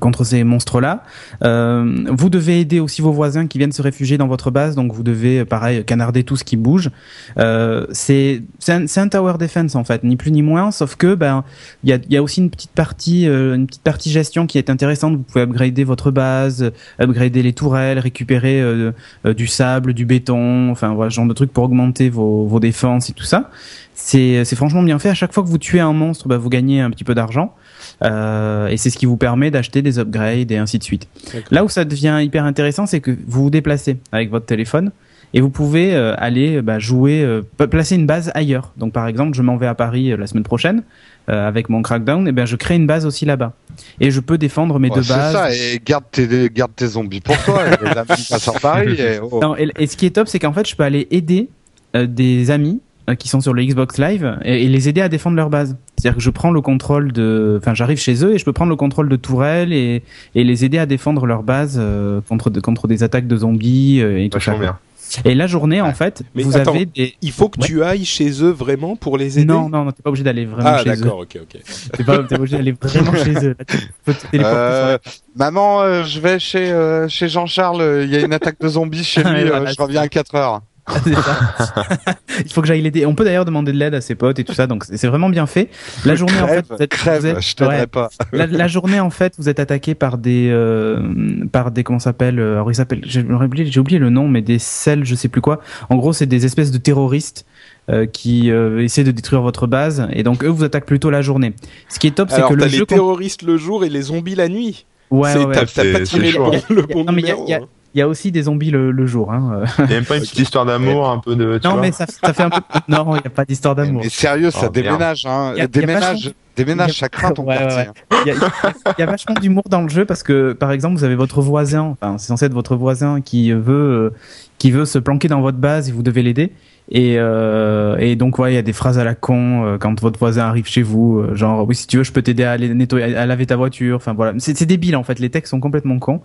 contre ces monstres-là. Euh, vous devez aider aussi vos voisins qui viennent se réfugier dans votre base, donc vous devez, pareil, canarder tout ce qui bouge. Euh, c'est un, un, tower defense en fait, ni plus ni moins, sauf que ben il y a, y a, aussi une petite partie, euh, une petite partie gestion qui est intéressante. Vous pouvez upgrader votre base, upgrader les tourelles, récupérer euh, euh, du sable, du béton, enfin voilà, ce genre de trucs pour augmenter vos, vos défenses et tout ça. C'est franchement bien fait. À chaque fois que vous tuez un monstre, ben, vous gagnez un petit peu d'argent. Euh, et c'est ce qui vous permet d'acheter des upgrades et ainsi de suite. Là où ça devient hyper intéressant, c'est que vous vous déplacez avec votre téléphone et vous pouvez euh, aller bah, jouer, euh, placer une base ailleurs. Donc par exemple, je m'en vais à Paris la semaine prochaine avec mon Crackdown, et ben je crée une base aussi là-bas et je peux défendre mes deux bases. C'est ça, et garde tes garde tes zombies pour toi. les amis passent en Paris. Et, oh. non, et, ce qui est top, c'est qu'en fait, je peux aller aider des amis qui sont sur le Xbox Live et, et les aider à défendre leur base. C'est-à-dire que je prends le contrôle de, enfin, j'arrive chez eux et je peux prendre le contrôle de tourelles et, et les aider à défendre leur base euh, contre contre des attaques de zombies euh, et tout ça. Bien. Et la journée, en fait, Mais vous attends, avez des. Il faut que Ouais. tu ailles chez eux vraiment pour les aider? Non, non, non, t'es pas obligé d'aller vraiment ah chez eux. d'accord, ok, ok. T'es pas, obligé d'aller vraiment chez eux. Là, tu peux Euh, maman, euh, je vais chez chez Jean-Charles. Il y a une attaque de zombies chez lui. Voilà, je reviens à 4 heures. Il faut que j'aille l'aider. On peut d'ailleurs demander de l'aide à ses potes et tout ça, donc c'est vraiment bien fait. La journée, en fait, vous êtes, crève, vous êtes- je t'aiderai ouais. pas. la, la journée, en fait, vous êtes attaqué par des, euh, par des, comment ça s'appelle euh, Alors, ils s'appellent, j'ai oublié, j'ai oublié le nom, mais des cells, je sais plus quoi. En gros, c'est des espèces de terroristes. euh, qui euh, essaient de détruire votre base et donc eux vous attaquent plutôt la journée. Ce qui est top c'est Alors que t'as le les jeu terroristes le jour et les zombies la nuit. ouais, C'est- ouais, ouais. T'as pas tiré le, le bon Non, mais il y a- numéro, il y a- hein. Aussi des zombies le, le jour. Hein. euh. Il y a même pas une petite histoire d'amour, un peu de. tu Non vois mais ça, ça fait un peu. Non, il n'y a pas d'histoire d'amour. Mais sérieux, ça Oh, déménage. Hein. Y a- y a déménage, vachement- déménage y a- chacun ton Ouais, quartier. ouais. Il y, a, il y a- il y a vachement d'humour dans le jeu parce que, par exemple, vous avez votre voisin, enfin, c'est censé être votre voisin qui veut, euh, qui veut se planquer dans votre base et vous devez l'aider. Et, euh, et donc, ouais, il y a des phrases à la con euh, quand votre voisin arrive chez vous, euh, genre, oui, si tu veux, je peux t'aider à aller nettoyer, à laver ta voiture. Enfin, voilà. C'est débile, en fait. Les textes sont complètement cons.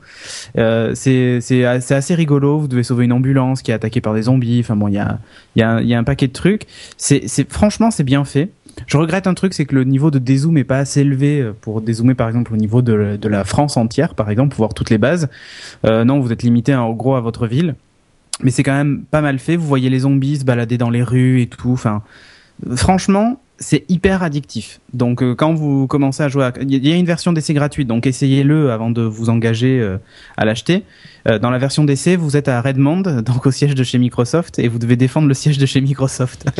Euh, c'est c'est assez rigolo. Vous devez sauver une ambulance qui est attaquée par des zombies. Enfin, bon, il y a, y a, y a un paquet de trucs. C'est, c'est, franchement, c'est bien fait. Je regrette un truc, c'est que le niveau de dézoom est pas assez élevé euh, pour dézoomer par exemple au niveau de, de la France entière, par exemple, pour voir toutes les bases. Euh, non, vous êtes limité en gros à votre ville, mais c'est quand même pas mal fait. Vous voyez les zombies se balader dans les rues et tout. Enfin, franchement, c'est hyper addictif. Donc euh, quand vous commencez à jouer, à... il y a une version d'essai gratuite, donc essayez-le avant de vous engager euh, à l'acheter. Euh, dans la version d'essai, vous êtes à Redmond, donc au siège de chez Microsoft, et vous devez défendre le siège de chez Microsoft.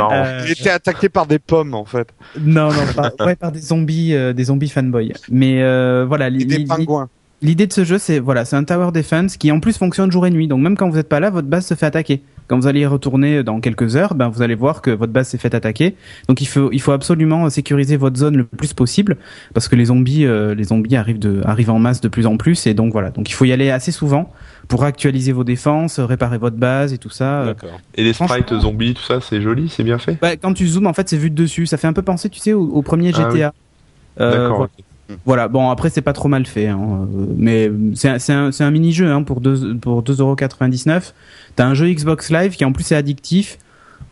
Euh, Il était attaqué par des pommes en fait. Non, non, par, ouais, par des zombies, euh, des zombies fanboys. Mais euh, voilà, Et des pingouins. L'idée de ce jeu, c'est voilà, c'est un tower defense qui en plus fonctionne jour et nuit. Donc même quand vous n'êtes pas là, votre base se fait attaquer. Quand vous allez y retourner dans quelques heures, ben vous allez voir que votre base s'est fait attaquer. Donc il faut il faut absolument sécuriser votre zone le plus possible parce que les zombies euh, les zombies arrivent de arrivent en masse de plus en plus et donc voilà. Donc il faut y aller assez souvent pour actualiser vos défenses, réparer votre base et tout ça. Euh, D'accord. Et les sprites zombies, tout ça, c'est joli, c'est bien fait? bah, quand tu zoomes, en fait, c'est vu de dessus. Ça fait un peu penser, tu sais, au, au premier Ah GTA. Euh, D'accord. voilà. Voilà, bon après c'est pas trop mal fait, hein. euh, mais c'est un, c'est un, c'est un mini-jeu hein, pour 2 pour 2,99€. T'as un jeu Xbox Live qui en plus est addictif.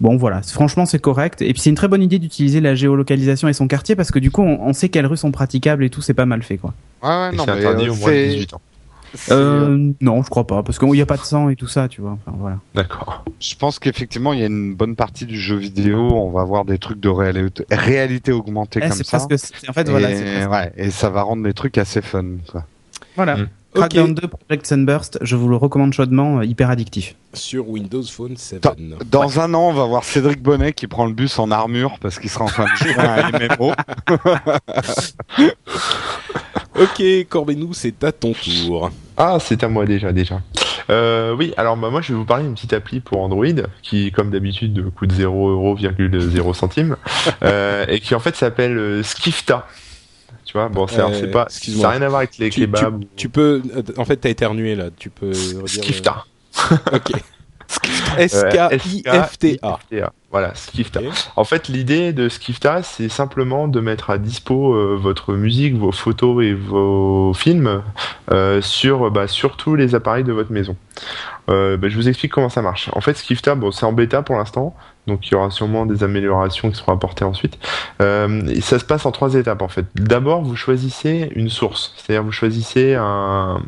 Bon voilà, franchement c'est correct. Et puis c'est une très bonne idée d'utiliser la géolocalisation et son quartier parce que du coup on, on sait quelles rues sont praticables et tout, c'est pas mal fait quoi. Ouais, ouais, non, c'est mais interdit euh, au moins de c'est- 18 ans. C'est- Euh, non, je crois pas, parce qu'il n'y a pas de sang et tout ça, tu vois. Enfin, voilà. D'accord. Je pense qu'effectivement, il y a une bonne partie du jeu vidéo. On va avoir des trucs de réalité, réalité augmentée Eh, comme ça. parce que c'est- en fait et, voilà, c'est presque- ouais, et ça va rendre les trucs assez fun. Quoi. voilà. Mm. Crackdown Ok. 2 Project Sunburst, je vous le recommande chaudement, euh, hyper addictif. Sur Windows Phone 7. Dans un an, on va voir Cédric Bonnet qui prend le bus en armure parce qu'il sera en train de jouer à un MMO. Ok, Corbénou, c'est à ton tour. Ah, c'est à moi déjà, déjà. Euh, oui, alors bah, moi je vais vous parler d'une petite appli pour Android qui, comme d'habitude, coûte 0,0 centimes euh, et qui en fait s'appelle euh, Skifta. Tu vois, bon, c'est Euh, pas, excuse-moi. ça n'a rien à voir avec les Tu, kebabs. tu- tu peux. euh, En fait, t'as éternué là. Tu peux. redire, euh, Skifta. Ok. S-K-I-F-T-A. S-K-I-F-T-A. Voilà, Skifta. En fait, l'idée de Skifta, c'est simplement de mettre à dispo euh, votre musique, vos photos et vos films euh, sur, bah, sur tous les appareils de votre maison. Euh, bah, je vous explique comment ça marche. En fait, Skifta, bon, c'est en bêta pour l'instant, donc il y aura sûrement des améliorations qui seront apportées ensuite. Euh, ça se passe en trois étapes en fait. D'abord, vous choisissez une source, c'est-à-dire vous choisissez un,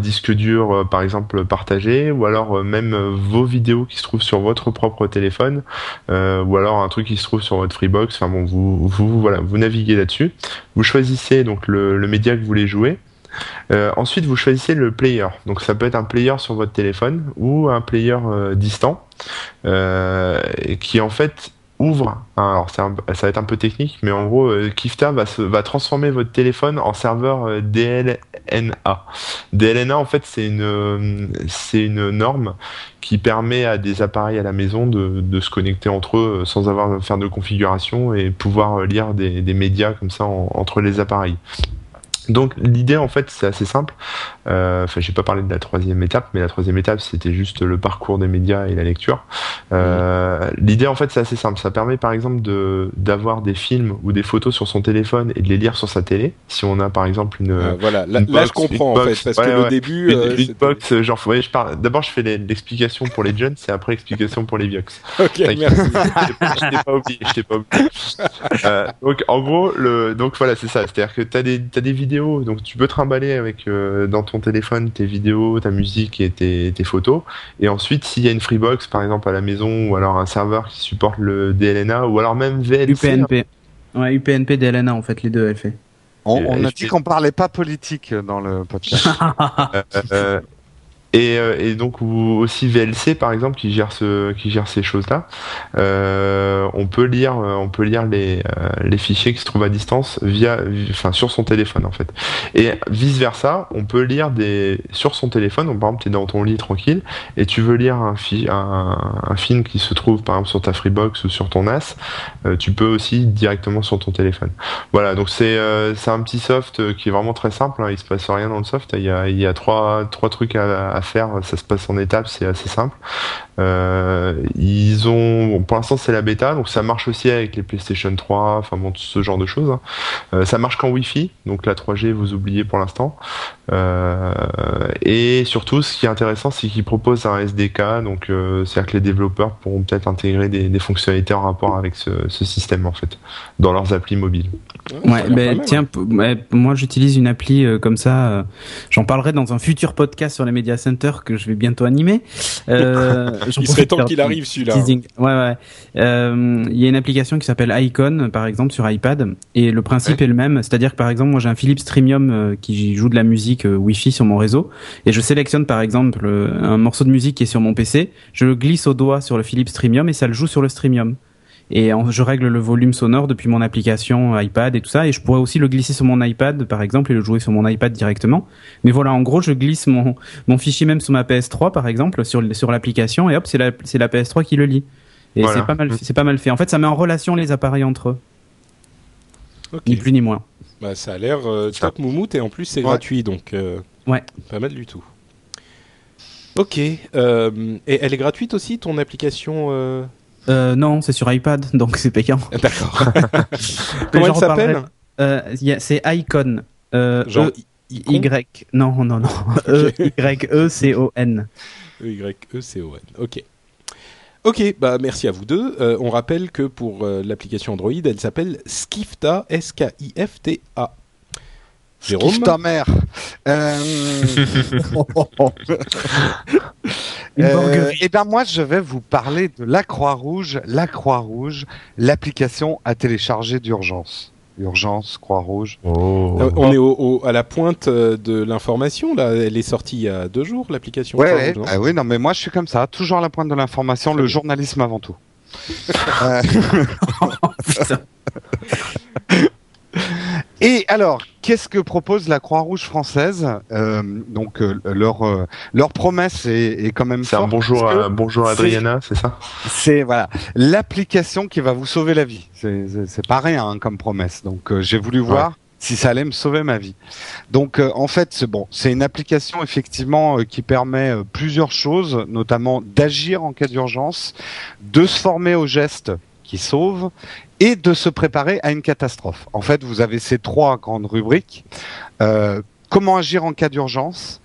disque dur, euh, par exemple, partagé, ou alors euh, même vos vidéos qui se trouvent sur votre propre téléphone, ou alors un truc qui se trouve sur votre Freebox. Enfin bon, vous, naviguez là-dessus. Vous choisissez donc le média que vous voulez jouer. Euh, ensuite, vous choisissez le player. Donc, ça peut être un player sur votre téléphone ou un player euh, distant, euh, qui en fait ouvre. Alors, ça va être un peu technique, mais en gros, Kifta va, transformer votre téléphone en serveur DLNA. DLNA, en fait, c'est une, norme qui permet à des appareils à la maison de, se connecter entre eux sans avoir à faire de configuration et pouvoir lire des, médias comme ça en- entre les appareils. Donc l'idée en fait c'est assez simple. Euh, enfin j'ai pas parlé de la troisième étape, mais la troisième étape c'était juste le parcours des médias et la lecture. Euh, l'idée en fait c'est assez simple. Ça permet par exemple de d'avoir des films ou des photos sur son téléphone et de les lire sur sa télé. Si on a par exemple une euh, voilà là, je comprends en fait parce que le début une, box genre ouais, je parle d'abord je fais l'explication pour les jeunes, c'est après l'explication pour les vieux. Ok merci. je t'ai pas oublié, je t'ai pas oublié. donc en gros le donc voilà c'est ça. C'est-à-dire que t'as des t'as des vidéos donc tu peux trimballer avec euh, dans ton téléphone tes vidéos, ta musique et tes, photos. Et ensuite, s'il y a une Freebox par exemple à la maison ou alors un serveur qui supporte le DLNA ou alors même VLC. UPnP. Ouais, UPnP, DLNA en fait, les deux elle fait. On, a dit qu'on parlait pas politique dans le podcast. Euh, euh, et, euh, et, donc aussi VLC par exemple qui gère ce qui gère ces choses là euh, on peut lire euh, on peut lire les, euh, les fichiers qui se trouvent à distance via enfin sur son téléphone en fait. Et vice versa on peut lire des sur son téléphone donc, par exemple tu es dans ton lit tranquille et tu veux lire un, fi un, un, film qui se trouve par exemple sur ta Freebox ou sur ton NAS tu peux aussi directement sur ton téléphone. Voilà donc c'est c'est un petit soft qui est vraiment très simple hein, il se passe rien dans le soft. Il y a, il y a trois trois trucs à, à faire. Ça se passe en étapes, c'est assez simple. Euh, ils ont, pour l'instant c'est la bêta, donc ça marche aussi avec les PlayStation 3, enfin bon, ce genre de choses. Hein. Euh, ça marche qu'en Wi-Fi, donc la 3G vous oubliez pour l'instant. Euh, et surtout, ce qui est intéressant, c'est qu'ils proposent un SDK, donc c'est-à-dire que les développeurs pourront peut-être intégrer des, fonctionnalités en rapport avec ce, système en fait dans leurs applis mobiles. Ouais, ben tiens, moi j'utilise une appli comme ça. J'en parlerai dans un futur podcast sur les Media Center que je vais bientôt animer. Il serait temps qu'il arrive celui-là. Ouais, ouais. Euh, il y a une application qui s'appelle Icon, par exemple, sur iPad, et le principe est le même. C'est-à-dire que par exemple, moi j'ai un Philips Streamium euh, qui joue de la musique euh, Wi-Fi sur mon réseau, et je sélectionne par exemple un morceau de musique qui est sur mon PC, je le glisse au doigt sur le Philips Streamium et ça le joue sur le Streamium. Et je règle le volume sonore depuis mon application iPad et tout ça. Et je pourrais aussi le glisser sur mon iPad par exemple et le jouer sur mon iPad directement. Mais voilà en gros je glisse mon mon fichier même sur ma PS3 par exemple sur sur l'application. Et hop c'est la c'est la PS3 qui le lit. Et c'est pas mal c'est pas mal fait. En fait ça met en relation les appareils entre eux. Ni plus ni moins bah ça a l'air euh, top moumoute et en plus c'est gratuit donc euh, ouais pas mal du tout Ok. Euh, et elle est gratuite aussi, ton application euh euh, non, c'est sur iPad, donc c'est payant. D'accord. Comment elle s'appelle euh, C'est Icon. Euh, Genre e Y. Non, non, non. E Y E C O N. E Y E C O N. Ok. Ok, bah merci à vous deux. Euh, on rappelle que pour euh, l'application Android, elle s'appelle Skifta, S-K-I-F-T-A. Jérôme ta mère. Euh... euh, eh ben moi, je vais vous parler de la Croix-Rouge. La Croix-Rouge, l'application à télécharger d'urgence. Urgence, Croix-Rouge. Oh. Euh, on est au, à la pointe euh, de l'information là. Elle est sortie il y a deux jours l'application. Ouais, ah oui, non mais moi je suis comme ça, toujours à la pointe de l'information, le journalisme avant tout. euh... Et alors, qu'est-ce que propose la Croix-Rouge française euh, Donc euh, leur euh, leur promesse est, est quand même. C'est un bonjour à, bonjour Adriana, c'est ça? C'est voilà l'application qui va vous sauver la vie. C'est pas rien hein, comme promesse. Donc euh, j'ai voulu voir. si ça allait me sauver ma vie. Donc en fait, c'est bon, c'est une application effectivement qui permet plusieurs choses, notamment d'agir en cas d'urgence, de se former aux gestes qui sauvent et de se préparer à une catastrophe. En fait, vous avez ces trois grandes rubriques. Euh, comment agir en cas d'urgence?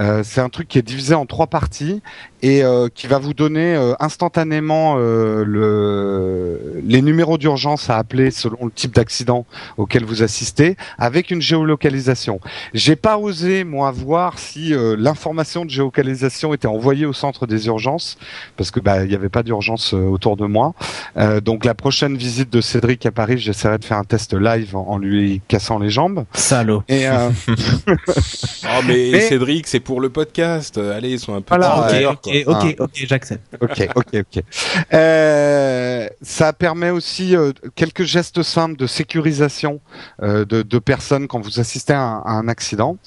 Euh, c'est un truc qui est divisé en trois parties et euh, qui va vous donner euh, instantanément euh, le, les numéros d'urgence à appeler selon le type d'accident auquel vous assistez, avec une géolocalisation. J'ai pas osé moi voir si l'information de géolocalisation était envoyée au centre des urgences parce que bah il n'y avait pas d'urgence autour de moi. donc la prochaine visite de Cédric à Paris, j'essaierai de faire un test live en, lui cassant les jambes. Salaud. Et oh, mais, Cédric, c'est pour le podcast. Allez, ils sont un peu. Voilà, ok, tardeurs, ok, quoi. ok, ok, j'accepte. Ok, ok, ok. Euh, ça permet aussi euh, quelques gestes simples de sécurisation euh, de, de personnes quand vous assistez à un, à un accident.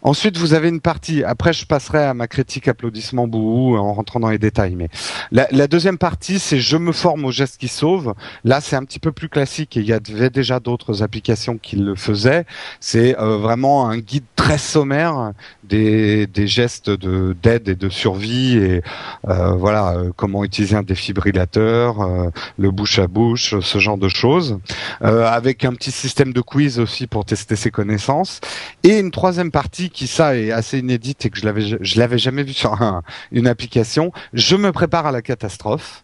Ensuite, vous avez une partie. Après, je passerai à ma critique applaudissement bouhou en rentrant dans les détails. Mais la, la deuxième partie, c'est je me forme aux gestes qui sauvent. Là, c'est un petit peu plus classique et il y avait déjà d'autres applications qui le faisaient. C'est euh, vraiment un guide très sommaire des, des gestes de d'aide et de survie et euh, voilà euh, comment utiliser un défibrillateur, euh, le bouche à bouche, ce genre de choses, avec un petit système de quiz aussi pour tester ses connaissances et une troisième partie qui ça est assez inédite et que je l'avais je l'avais jamais vu sur un- une application. Je me prépare à la catastrophe.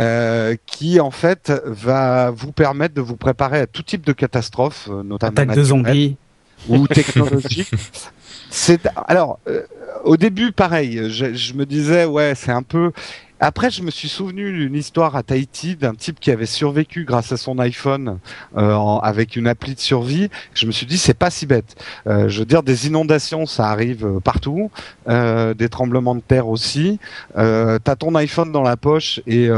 euh, qui en fait va vous permettre de vous préparer à tout type de catastrophe, notamment Attaque de zombies. Ou technologique. C'est alors euh, au début pareil, je, je me disais ouais c'est un peu. Après je me suis souvenu d'une histoire à Tahiti d'un type qui avait survécu grâce à son iPhone euh, en- avec une appli de survie. Je me suis dit c'est pas si bête. Euh, je veux dire des inondations ça arrive euh, partout, euh, des tremblements de terre aussi. Euh, T'as ton iPhone dans la poche et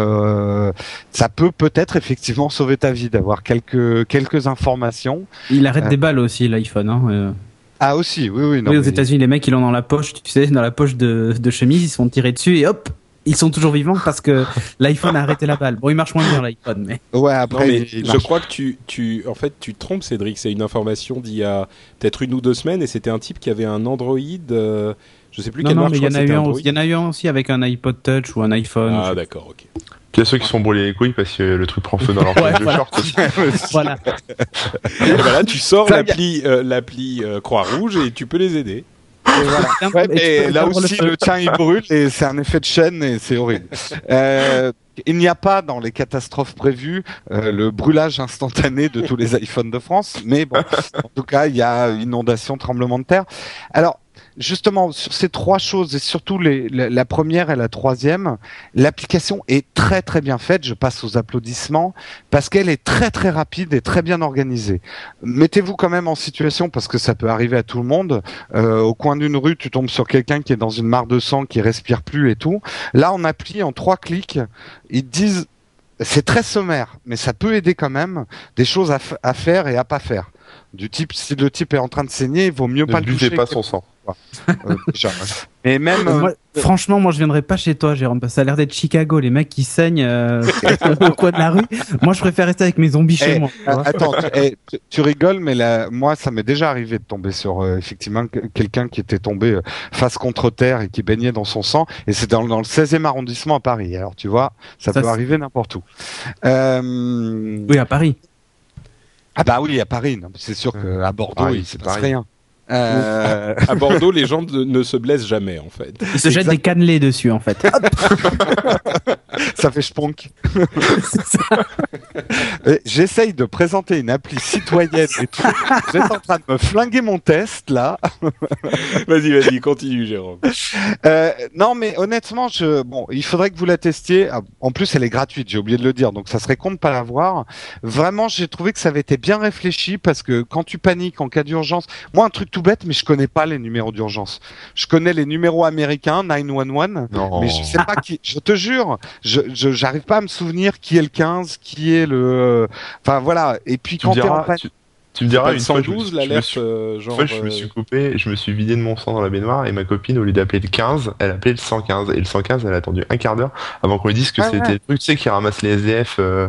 ça peut peut-être effectivement sauver ta vie d'avoir quelques quelques informations. Il arrête des balles aussi, l'iPhone. Hein. Ah aussi oui oui non. oui, aux mais- États-Unis, les mecs, ils l'ont dans la poche, tu sais, dans la poche de, de chemise, ils se font tirer dessus et hop, ils sont toujours vivants parce que l'iPhone a arrêté la balle. Bon, il marche moins bien l'iPhone, mais Ouais, Non, après, mais il- il je marche. crois que tu, tu, en fait, tu te trompes, Cédric. C'est une information d'il y a peut-être une ou deux semaines, et c'était un type qui avait un Android. euh, je sais plus non, quelle non, marque. mais il y en a eu un, Android. aussi- il y en a eu un aussi avec un iPod Touch ou un iPhone. Ah, d'accord, ok. Il y a ceux qui se sont brûlés les couilles parce que le truc prend feu dans leur Ouais, de voilà. short aussi. voilà. Et voilà, tu sors l'appli, euh, l'appli euh, Croix-Rouge et tu peux les aider. Ouais, tu mais là aussi, le tien, il brûle et c'est un effet de chaîne et c'est horrible. Euh, il n'y a pas dans les catastrophes prévues euh, le brûlage instantané de tous les iPhones de France, mais bon, en tout cas, il y a inondation, tremblement de terre. Alors, justement, sur ces trois choses et surtout les, la, la première et la troisième, l'application est très très bien faite. Je passe aux applaudissements parce qu'elle est très très rapide et très bien organisée. Mettez-vous quand même en situation parce que ça peut arriver à tout le monde. Euh, au coin d'une rue, tu tombes sur quelqu'un qui est dans une mare de sang, qui respire plus et tout. Là, on appli en trois clics. Ils disent, c'est très sommaire, mais ça peut aider quand même des choses à, faire et à pas faire. Du type, si le type est en train de saigner, il vaut mieux pas Ne le buvez toucher. pas son sang. Euh, déjà. Et même, euh, Moi, franchement, moi, je viendrais pas chez toi, Jérôme, parce que ça a l'air d'être Chicago, les mecs qui saignent euh, au coin de la rue. Moi, je préfère rester avec mes zombies chez Eh, moi. Euh. Attends, tu, eh, tu- rigoles, mais là, moi, ça m'est déjà arrivé de tomber sur euh, effectivement que- quelqu'un qui était tombé euh, face contre terre et qui baignait dans son sang, et c'est dans, dans le 16e arrondissement à Paris. Alors, tu vois, ça, Ça, peut c'est- arriver n'importe où. Euh, Oui, à Paris. Ah bah oui, à Paris. C'est sûr qu'à Bordeaux, il se c'est passe pareil. rien. Euh, À Bordeaux, les gens ne ne se blessent jamais, en fait. Ils se jettent des cannelés dessus, en fait. ça fait spunk. J'essaye de présenter une appli citoyenne et tout. Êtes en train de me flinguer mon test là. Vas-y, vas-y, continue, Jérôme. Euh, non, mais honnêtement, je, bon, il faudrait que vous la testiez. Ah, En plus, elle est gratuite. J'ai oublié de le dire, donc ça serait con de pas la voir. Vraiment, j'ai trouvé que ça avait été bien réfléchi parce que quand tu paniques en cas d'urgence, moi, un truc tout bête, mais je connais pas les numéros d'urgence. Je connais les numéros américains 911. Non. Mais je sais pas qui. Je te jure, je je- j'arrive pas à me souvenir qui est le 15, qui est le. Enfin voilà. Et puis Tu quand t'es en tu, tu me diras une le fois, je me 112, suis- je me l'alerte, suis- euh, une genre. fois, je me euh, suis coupé, je me suis vidé de mon sang dans la baignoire et ma copine, au lieu d'appeler le 15, elle appelait le 115. Et le 115, elle a attendu un quart d'heure avant qu'on lui dise que Ah c'était ouais. le truc, tu sais, qui ramasse les SDF. euh.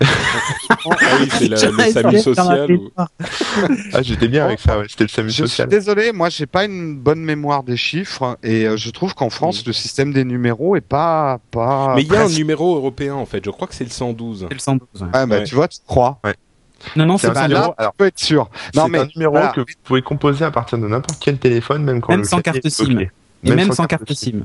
Ah oui, c'est le SAMU social. ou-. Ah, j'étais bien avec ça, ouais. C'était le SAMU je suis social. désolé, moi j'ai pas une bonne mémoire des chiffres et euh, je trouve qu'en France le système des numéros est pas pas. Mais il y a un numéro européen, en fait. Je crois que c'est le 112. C'est le 112. ouais. Ah bah Ouais. tu vois, tu crois. Non, non, C'est pas numéro- là, alors, tu peux être sûr. Non mais un numéro voilà. que vous pouvez composer à partir de n'importe quel téléphone, même quand Même le sans carte est SIM. bloqué. Et même sans carte SIM.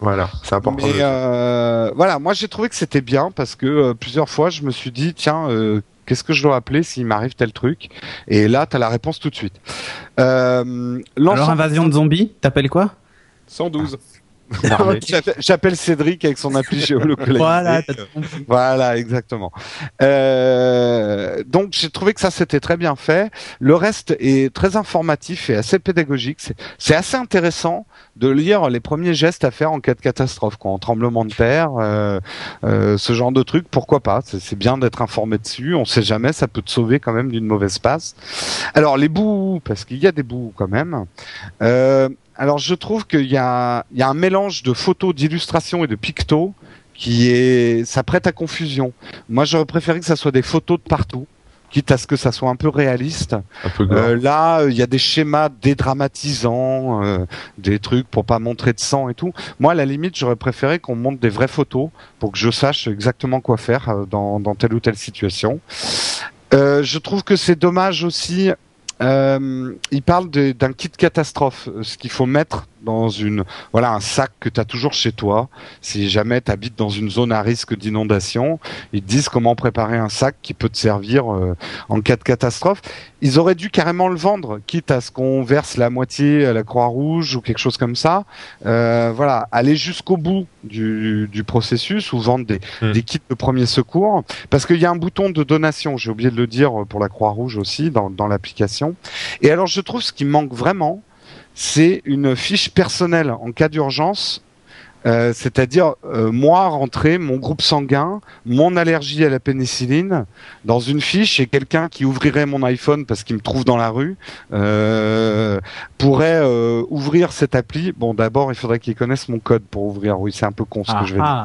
Voilà, c'est important. Mais euh, voilà, moi j'ai trouvé que c'était bien parce que euh, plusieurs fois je me suis dit tiens euh, qu'est-ce que je dois appeler s'il m'arrive tel truc? Et là t'as la réponse tout de suite. Euh, Alors, invasion de zombies, t'appelles quoi? 112. Non, mais- J'appelle- Cédric avec son appli géolocalisée. Voilà. Voilà, exactement. Euh, donc j'ai trouvé que ça c'était très bien fait. Le reste est très informatif et assez pédagogique. C'est- assez intéressant de lire les premiers gestes à faire en cas de catastrophe, quoi, en tremblement de terre, euh, euh, ce genre de truc. Pourquoi pas? C'est c'est bien d'être informé dessus. On sait jamais, ça peut te sauver quand même d'une mauvaise passe. Alors les bouts, parce qu'il y a des bouts quand même. Euh, alors je trouve qu'il y a, il y a un mélange de photos, d'illustrations et de pictos qui est, ça prête à confusion. Moi j'aurais préféré que ça soit des photos de partout, quitte à ce que ça soit un peu réaliste. Un peu gore. Euh, là, il y a des schémas dédramatisants, euh, des trucs pour pas montrer de sang et tout. Moi, à la limite, j'aurais préféré qu'on montre des vraies photos pour que je sache exactement quoi faire euh, dans, dans telle ou telle situation. Euh, je trouve que c'est dommage aussi. Euh, il parle d'un kit catastrophe, euh, ce qu'il faut mettre dans une voilà un sac que tu as toujours chez toi. Si jamais tu habites dans une zone à risque d'inondation, ils te disent comment préparer un sac qui peut te servir euh, en cas de catastrophe. Ils auraient dû carrément le vendre, quitte à ce qu'on verse la moitié à la Croix-Rouge ou quelque chose comme ça. Euh, voilà, aller jusqu'au bout du, du processus ou vendre des, Hmm. des kits de premier secours. Parce qu'il y a un bouton de donation, j'ai oublié de le dire pour la Croix-Rouge aussi dans, dans l'application. Et alors je trouve ce qui manque vraiment, c'est une fiche personnelle en cas d'urgence. Euh, c'est-à-dire euh, moi rentrer mon groupe sanguin, mon allergie à la pénicilline dans une fiche et quelqu'un qui ouvrirait mon iPhone parce qu'il me trouve dans la rue euh, pourrait euh, ouvrir cette appli. Bon, d'abord il faudrait qu'il connaisse mon code pour ouvrir. Oui, c'est un peu con ce que je vais dire. Ah,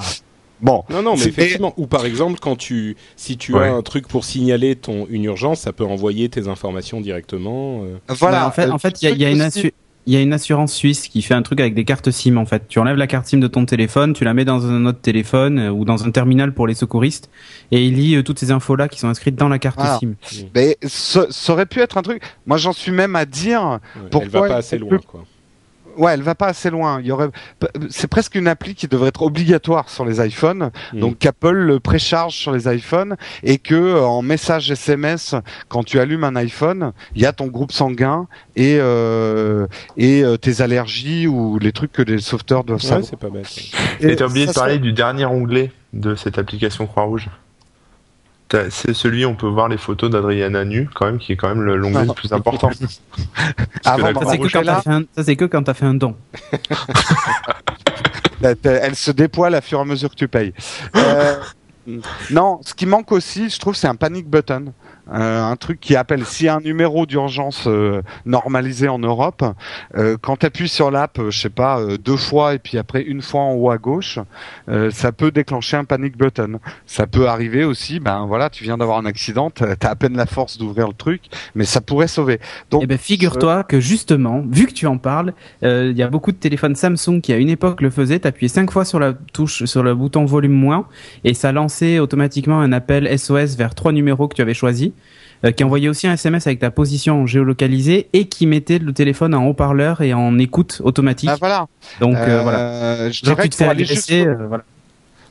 Bon, Non, non, mais effectivement. Ou par exemple, quand tu, si tu Ouais. as un truc pour signaler ton une urgence, ça peut envoyer tes informations directement. euh. voilà. Bah, en fait, Euh, en fait, il y a, il y a une aussi- assu- il y a une assurance suisse qui fait un truc avec des cartes SIM en fait. Tu enlèves la carte SIM de ton téléphone, tu la mets dans un autre téléphone euh, ou dans un terminal pour les secouristes et il lit euh, toutes ces infos là qui sont inscrites dans la carte Voilà. SIM. Mais ça, ça aurait pu être un truc. Moi, j'en suis même à dire, Ouais, Pourquoi Elle va pas assez loin, quoi. Ouais, elle va pas assez loin. Il y aurait, c'est presque une appli qui devrait être obligatoire sur les iPhones. Mm. Donc qu'Apple le précharge sur les iPhones et que euh, en message SMS, quand tu allumes un iPhone, il y a ton groupe sanguin et euh, et euh, tes allergies ou les trucs que les sauveteurs doivent Ouais, savoir. c'est pas bête. Et t'as oublié de parler serait- du dernier onglet de cette application Croix-Rouge. C'est celui où on peut voir les photos d'Adriana nu, quand même, qui est quand même le- l'onglet le plus important. Avant Ça c'est que quand là, t'as fait un, ça c'est que quand t'as fait un don. t'as- elle se dépoile à fur et à mesure que tu payes. Euh, non, ce qui manque aussi, je trouve, c'est un panic button. Euh, un truc qui appelle s'il y a un numéro d'urgence euh, normalisé en Europe, euh, quand tu appuies sur l'app, je sais pas, deux fois et puis après une fois en haut à gauche, ça peut déclencher un panic button. Ça peut arriver aussi, ben voilà, tu viens d'avoir un accident, t'as à peine la force d'ouvrir le truc, mais ça pourrait sauver. Donc, Eh ben figure-toi que justement, vu que tu en parles, euh, il y a beaucoup de téléphones Samsung qui à une époque le faisaient. T'appuyais cinq fois sur la touche, sur le bouton volume moins, et ça lançait automatiquement un appel SOS vers trois numéros que tu avais choisis, euh, qui envoyait aussi un SMS avec ta position géolocalisée et qui mettait le téléphone en haut-parleur et en écoute automatique. ben voilà. Donc euh, voilà. Je Genre dirais tu que te fais pour aller agresser, jusqu'au- voilà.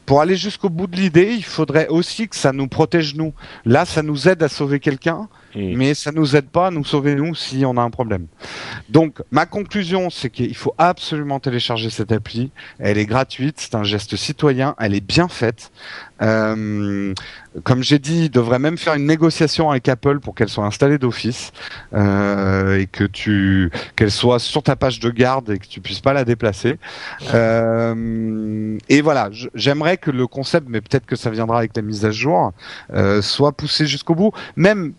pour aller jusqu'au bout de l'idée, il faudrait aussi que ça nous protège nous. Là, ça nous aide à sauver quelqu'un, Mais ça nous aide pas à nous sauver nous si on a un problème. Donc, ma conclusion, c'est qu'il faut absolument télécharger cette appli. Elle est gratuite, c'est un geste citoyen, elle est bien faite. Euh, comme j'ai dit, il devrait même faire une négociation avec Apple pour qu'elle soit installée d'office euh, et que tu qu'elle soit sur ta page de garde et que tu puisses pas la déplacer. Euh, et voilà, j'aimerais que le concept, mais peut-être que ça viendra avec la mise à jour, euh, soit poussé jusqu'au bout. Même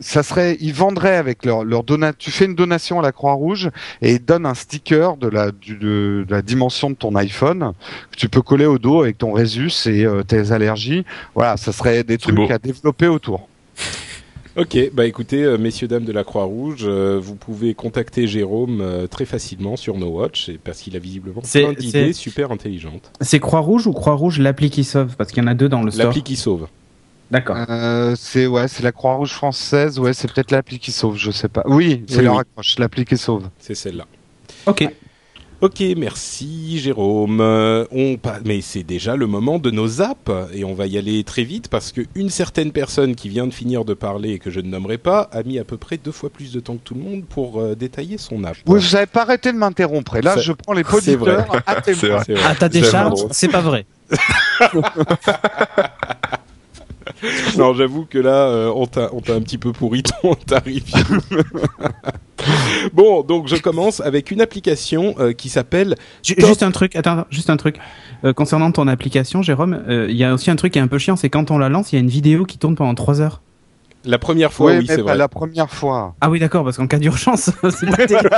ça serait, ils vendraient avec leur, leur dona, tu fais une donation à la Croix-Rouge et ils donnent un sticker de la, du, de, de la dimension de ton iPhone que tu peux coller au dos avec ton Résus et euh, tes allergies. Voilà, ça serait des trucs beau. à développer autour. Ok, bah écoutez, euh, messieurs dames de la Croix-Rouge, euh, vous pouvez contacter Jérôme euh, très facilement sur No Watch, et parce qu'il a visiblement C'est- plein d'idées c'est- super intelligentes. C'est Croix-Rouge ou Croix-Rouge l'appli qui sauve? Parce qu'il y en a deux dans le store. L'appli qui sauve. D'accord. Euh, c'est ouais, c'est la Croix-Rouge française. Ouais, c'est peut-être l'appli qui sauve, je sais pas. Oui, c'est Oui, accroche, l'appli qui sauve. C'est celle-là. Ok. Ok, merci Jérôme. Euh, on pa- mais c'est déjà le moment de nos apps et on va y aller très vite parce que une certaine personne qui vient de finir de parler et que je ne nommerai pas a mis à peu près deux fois plus de temps que tout le monde pour euh, détailler son app. Oui, vous avez pas arrêté de m'interrompre. Et là, je prends les auditeurs à témoin. À ta décharge, c'est pas vrai. non, j'avoue que là, euh, on t'a on t'a un petit peu pourri ton tarif. bon, donc je commence avec une application euh, qui s'appelle. Juste un truc, attends, juste un truc. Euh, concernant ton application, Jérôme, euh, il y a aussi un truc qui est un peu chiant, c'est quand on la lance, il y a une vidéo qui tourne pendant 3 heures. La première fois, oui, c'est vrai. la première fois. Ah oui, d'accord, parce qu'en cas d'urgence, c'est pas terrible.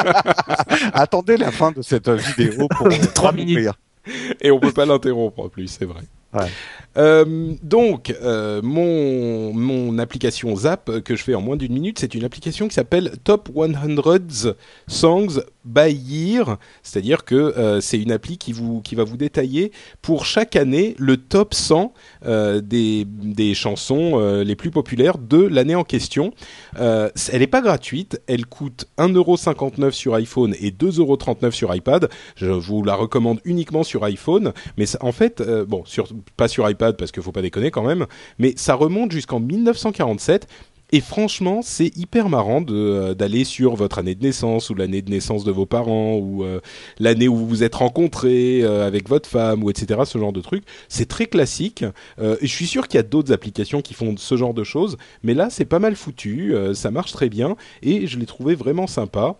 Attendez la fin de cette vidéo pour Trois pas minutes. mourir. Et on peut pas l'interrompre en plus, c'est vrai. Ouais. Euh, donc, euh, mon, mon application Zap euh, que je fais en moins d'une minute, c'est une application qui s'appelle Top 100 Songs by Year, c'est-à-dire que c'est une appli qui vous qui va vous détailler pour chaque année le top 100 euh, des des chansons les plus populaires de l'année en question. Elle n'est pas gratuite, elle coûte 1,59€ sur iPhone et 2,39€ sur iPad. Je vous la recommande uniquement sur iPhone, mais en fait, bon, pas sur iPad parce qu'il faut pas déconner quand même, mais ça remonte jusqu'en 1947. Et franchement, c'est hyper marrant euh, d'aller sur votre année de naissance ou l'année de naissance de vos parents ou euh, l'année où vous vous êtes rencontrés euh, avec votre femme ou etc. Ce genre de truc, c'est très classique. Et je suis sûr qu'il y a d'autres applications qui font ce genre de choses, mais là c'est pas mal foutu, ça marche très bien et je l'ai trouvé vraiment sympa.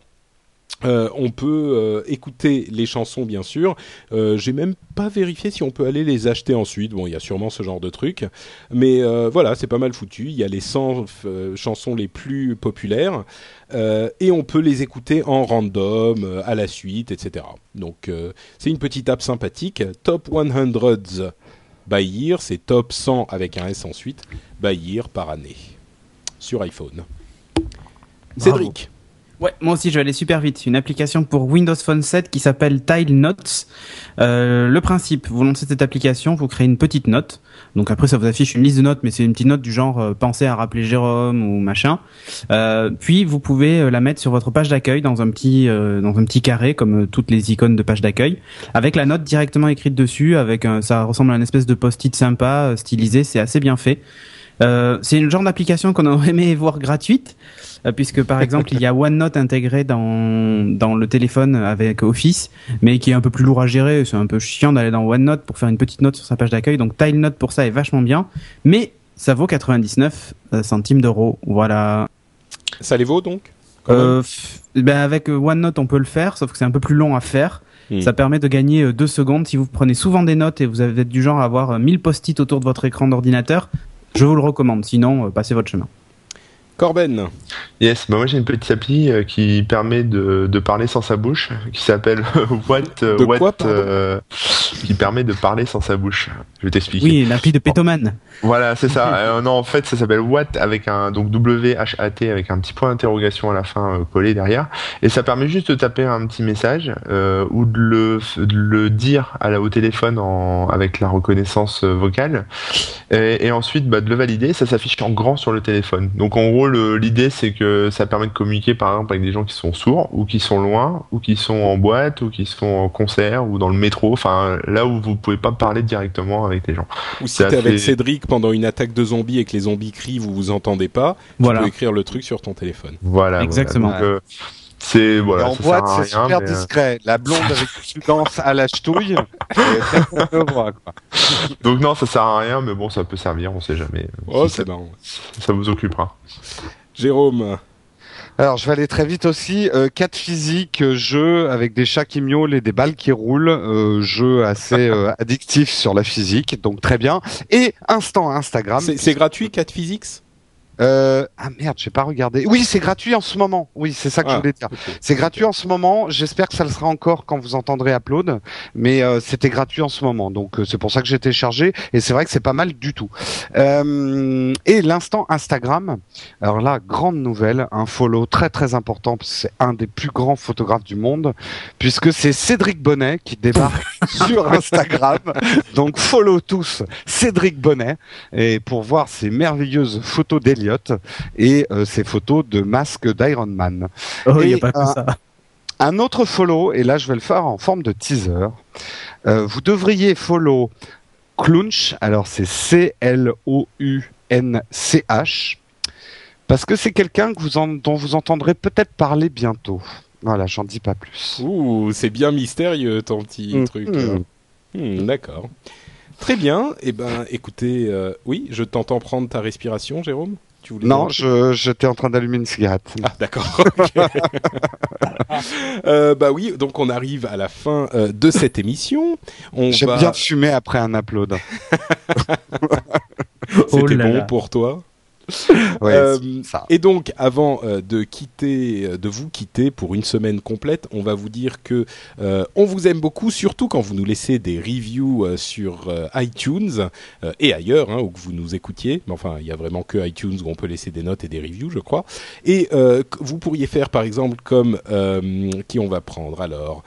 Euh, on peut euh, écouter les chansons bien sûr. Euh, J'ai même pas vérifié si on peut aller les acheter ensuite. Bon, il y a sûrement ce genre de truc, mais voilà, c'est pas mal foutu. Il y a les 100 euh, chansons les plus populaires et on peut les écouter en random, à la suite, etc. Donc c'est une petite app sympathique. Top 100 by year, c'est top 100 avec un S ensuite, by year par année sur iPhone. Cédric. Ouais, moi aussi je vais aller super vite. Une application pour Windows Phone 7 qui s'appelle Tile Notes. Euh, le principe, vous lancez cette application, vous créez une petite note. Donc après ça vous affiche une liste de notes, mais c'est une petite note du genre euh, pensez à rappeler Jérôme ou machin. Euh, puis vous pouvez euh, la mettre sur votre page d'accueil dans un petit dans un petit carré comme toutes les icônes de page d'accueil, avec la note directement écrite dessus. Avec un, ça ressemble à une espèce de post-it sympa, stylisé. C'est assez bien fait. Euh, c'est une genre d'application qu'on aurait aimé voir gratuite, euh, puisque par exemple il y a OneNote intégré dans dans le téléphone avec Office, mais qui est un peu plus lourd à gérer. C'est un peu chiant d'aller dans OneNote pour faire une petite note sur sa page d'accueil. Donc TileNote pour ça est vachement bien, mais ça vaut 99 euh, centimes d'euros. Voilà. Ça les vaut donc Euh, ben avec OneNote on peut le faire, sauf que c'est un peu plus long à faire. Hmm. Ça permet de gagner euh, deux secondes. Si vous prenez souvent des notes et vous avez du genre à avoir euh, 1000 post-it autour de votre écran d'ordinateur, je vous le recommande. Sinon, euh, passez votre chemin. Corben. Yes, bah moi j'ai une petite appli euh, qui permet de, de parler sans sa bouche, qui s'appelle What, euh, De What, quoi, euh, qui permet de parler sans sa bouche. Je vais t'expliquer. Oui, l'appli de Pétoman. Voilà, c'est ça. Euh, non, en fait, ça s'appelle What avec un donc W H A T avec un petit point d'interrogation à la fin collé derrière, et ça permet juste de taper un petit message ou de le, de le dire à la, au téléphone en, avec la reconnaissance vocale, et, et ensuite bah, de le valider. Ça s'affiche en grand sur le téléphone. Donc en gros, le- l'idée c'est que ça permet de communiquer par exemple avec des gens qui sont sourds ou qui sont loin ou qui sont en boîte ou qui sont en concert ou dans le métro. Enfin, là où vous pouvez pas parler directement avec les gens. Ou si t'es avec Cédric pendant une attaque de zombies et que les zombies crient, vous vous entendez pas, tu Voilà. peux écrire le truc sur ton téléphone. Voilà. Exactement. Voilà. Donc, euh, c'est voilà. Et en ça boîte, c'est super mais, euh, discret. La blonde avec qui tu danses à la ch'touille, ne quoi. Donc non, ça sert à rien, mais bon, ça peut servir, on sait jamais. Oh, Si c'est ça, marrant. ça vous occupera. Jérôme. Alors, je vais aller très vite aussi. Euh, 4 physiques, euh, jeu avec des chats qui miaulent et des balles qui roulent. Euh, jeu assez euh, addictif sur la physique, donc très bien. Et instant Instagram. C'est gratuit, 4 Physics Euh, ah merde, j'ai pas regardé. Oui, c'est gratuit en ce moment. Oui, c'est ça que je Ah, voulais dire. C'est gratuit en ce moment. J'espère que ça le sera encore quand vous entendrez Upload, mais euh, c'était gratuit en ce moment. Donc euh, c'est pour ça que j'ai téléchargé et c'est vrai que c'est pas mal du tout. Euh, et l'instant Instagram. Alors là, grande nouvelle, un follow très très important. C'est un des plus grands photographes du monde puisque c'est Cédric Bonnet qui débarque sur Instagram. Donc follow tous Cédric Bonnet et pour voir ces merveilleuses photos et euh, ces photos de masque d'Iron Man. Oh, il n'y a pas que euh, ça. Un autre follow, et là je vais le faire en forme de teaser. Euh, vous devriez follow Clunch, alors c'est C-L-O-U-N-C-H, parce que c'est quelqu'un que vous en- dont vous entendrez peut-être parler bientôt. Voilà, j'en dis pas plus. Ouh, c'est bien mystérieux ton petit Mm, truc. mm. là. Hmm, D'accord. Très bien. Eh ben, écoutez, euh, oui, je t'entends prendre ta respiration, Jérôme? Tu voulais non, je j'étais en train d'allumer une cigarette. Ah d'accord. euh, bah oui, donc on arrive à la fin euh, de cette émission. J'aime va... bien fumer après un upload. C'était oh bon pour toi? euh, et donc, avant euh, de quitter, euh, de vous quitter pour une semaine complète, on va vous dire que on vous aime beaucoup, surtout quand vous nous laissez des reviews sur iTunes et ailleurs, hein, où que vous nous écoutiez. Mais enfin, il y a vraiment que iTunes où on peut laisser des notes et des reviews, je crois. Et vous pourriez faire, par exemple, comme qui on va prendre alors.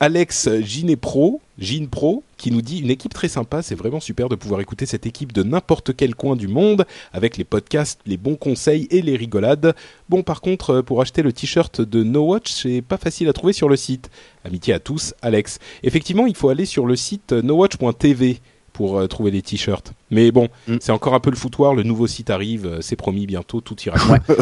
Alex Ginepro, Ginepro, qui nous dit une équipe très sympa, c'est vraiment super de pouvoir écouter cette équipe de n'importe quel coin du monde avec les podcasts, les bons conseils et les rigolades. Bon, par contre, euh, pour acheter le t-shirt de No Watch, c'est pas facile à trouver sur le site. Amitié à tous, Alex. Effectivement, il faut aller sur le site nowatch.tv pour euh, trouver les t-shirts. Mais bon, mm. c'est encore un peu le foutoir. Le nouveau site arrive, euh, c'est promis bientôt, tout ira bien.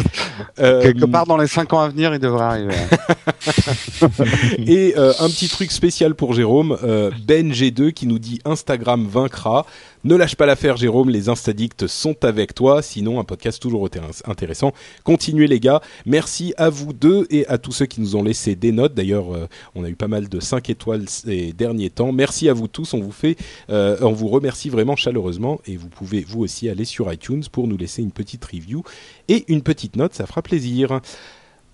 Euh, Quelque part dans les 5 ans à venir, il devrait arriver. Et un petit truc spécial pour Jérôme, Ben G2 qui nous dit Instagram vaincra. Ne lâche pas l'affaire, Jérôme. Les Instadicts sont avec toi. Sinon, un podcast toujours intéressant. Continuez, les gars. Merci à vous deux et à tous ceux qui nous ont laissé des notes. D'ailleurs, on a eu pas mal de 5 étoiles ces derniers temps. Merci à vous tous. On vous fait, on vous remercie vraiment chaleureusement et vous pouvez vous aussi aller sur iTunes pour nous laisser une petite review et une petite note, ça fera plaisir.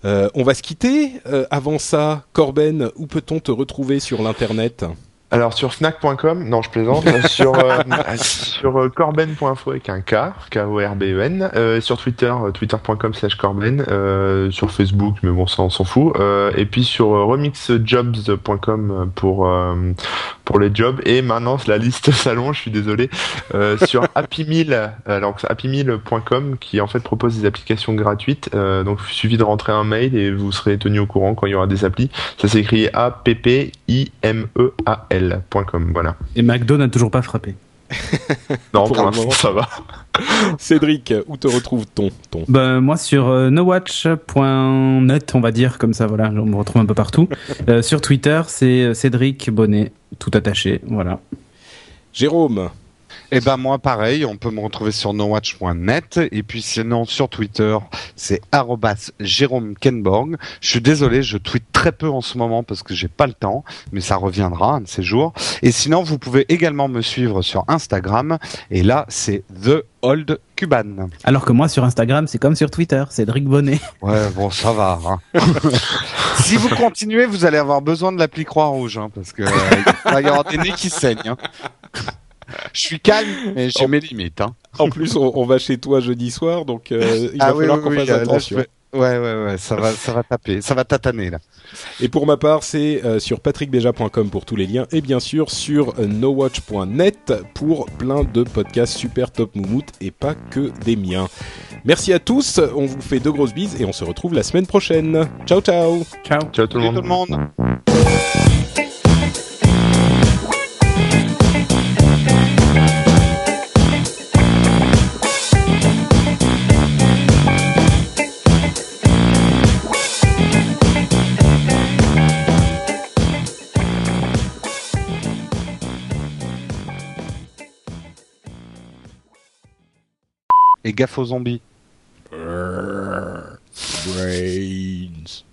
Euh, on va se quitter. Euh, avant ça, Corben, où peut-on te retrouver sur l'internet? Alors sur fnac.com, non je plaisante, sur euh, sur euh, corben.info avec un K, K O R B E N, euh, sur Twitter, twitter.com/corben, sur Facebook, mais bon ça on s'en fout, et puis sur remixjobs.com pour pour les jobs et maintenant la liste s'allonge, je suis désolé, sur Happy Meal, alors happymeal.com qui en fait propose des applications gratuites, donc il suffit de rentrer un mail et vous serez tenu au courant quand il y aura des applis. Ça s'écrit A E. Et McDo n'a toujours pas frappé. non, pour, l'instant, ça va. Cédric, où te retrouve-t-on ben, Moi, sur euh, nowatch.net, on va dire, comme ça, voilà, on me retrouve un peu partout. Euh, sur Twitter, c'est euh, Cédric Bonnet, tout attaché, voilà. Jérôme eh ben moi pareil, on peut me retrouver sur nowatch.net et puis sinon sur Twitter, c'est Jérôme Kenborg. Je suis désolé, je tweete très peu en ce moment parce que j'ai pas le temps, mais ça reviendra un de ces jours. Et sinon, vous pouvez également me suivre sur Instagram et là, c'est The Old Cuban. Alors que moi sur Instagram, c'est comme sur Twitter, c'est Cédric Bonnet. Ouais, bon, ça va. Hein. si vous continuez, vous allez avoir besoin de l'appli Croix-Rouge, hein, parce que euh, il y aura des nez qui saignent. Hein je suis calme, mais j'ai mes limites. Hein. En plus, on, va chez toi jeudi soir, donc euh, il va ah falloir qu'on fasse attention. Ouais, ouais, ouais, ça va, ça va taper, ça va tataner là. Et pour ma part, c'est euh, sur patrickbeja.com pour tous les liens et bien sûr sur euh, nowatch.net pour plein de podcasts super top moumout et pas que des miens. Merci à tous, on vous fait de grosses bises et on se retrouve la semaine prochaine. Ciao, ciao. Ciao. Ciao tout le monde. Et gaffe aux zombies. Brains.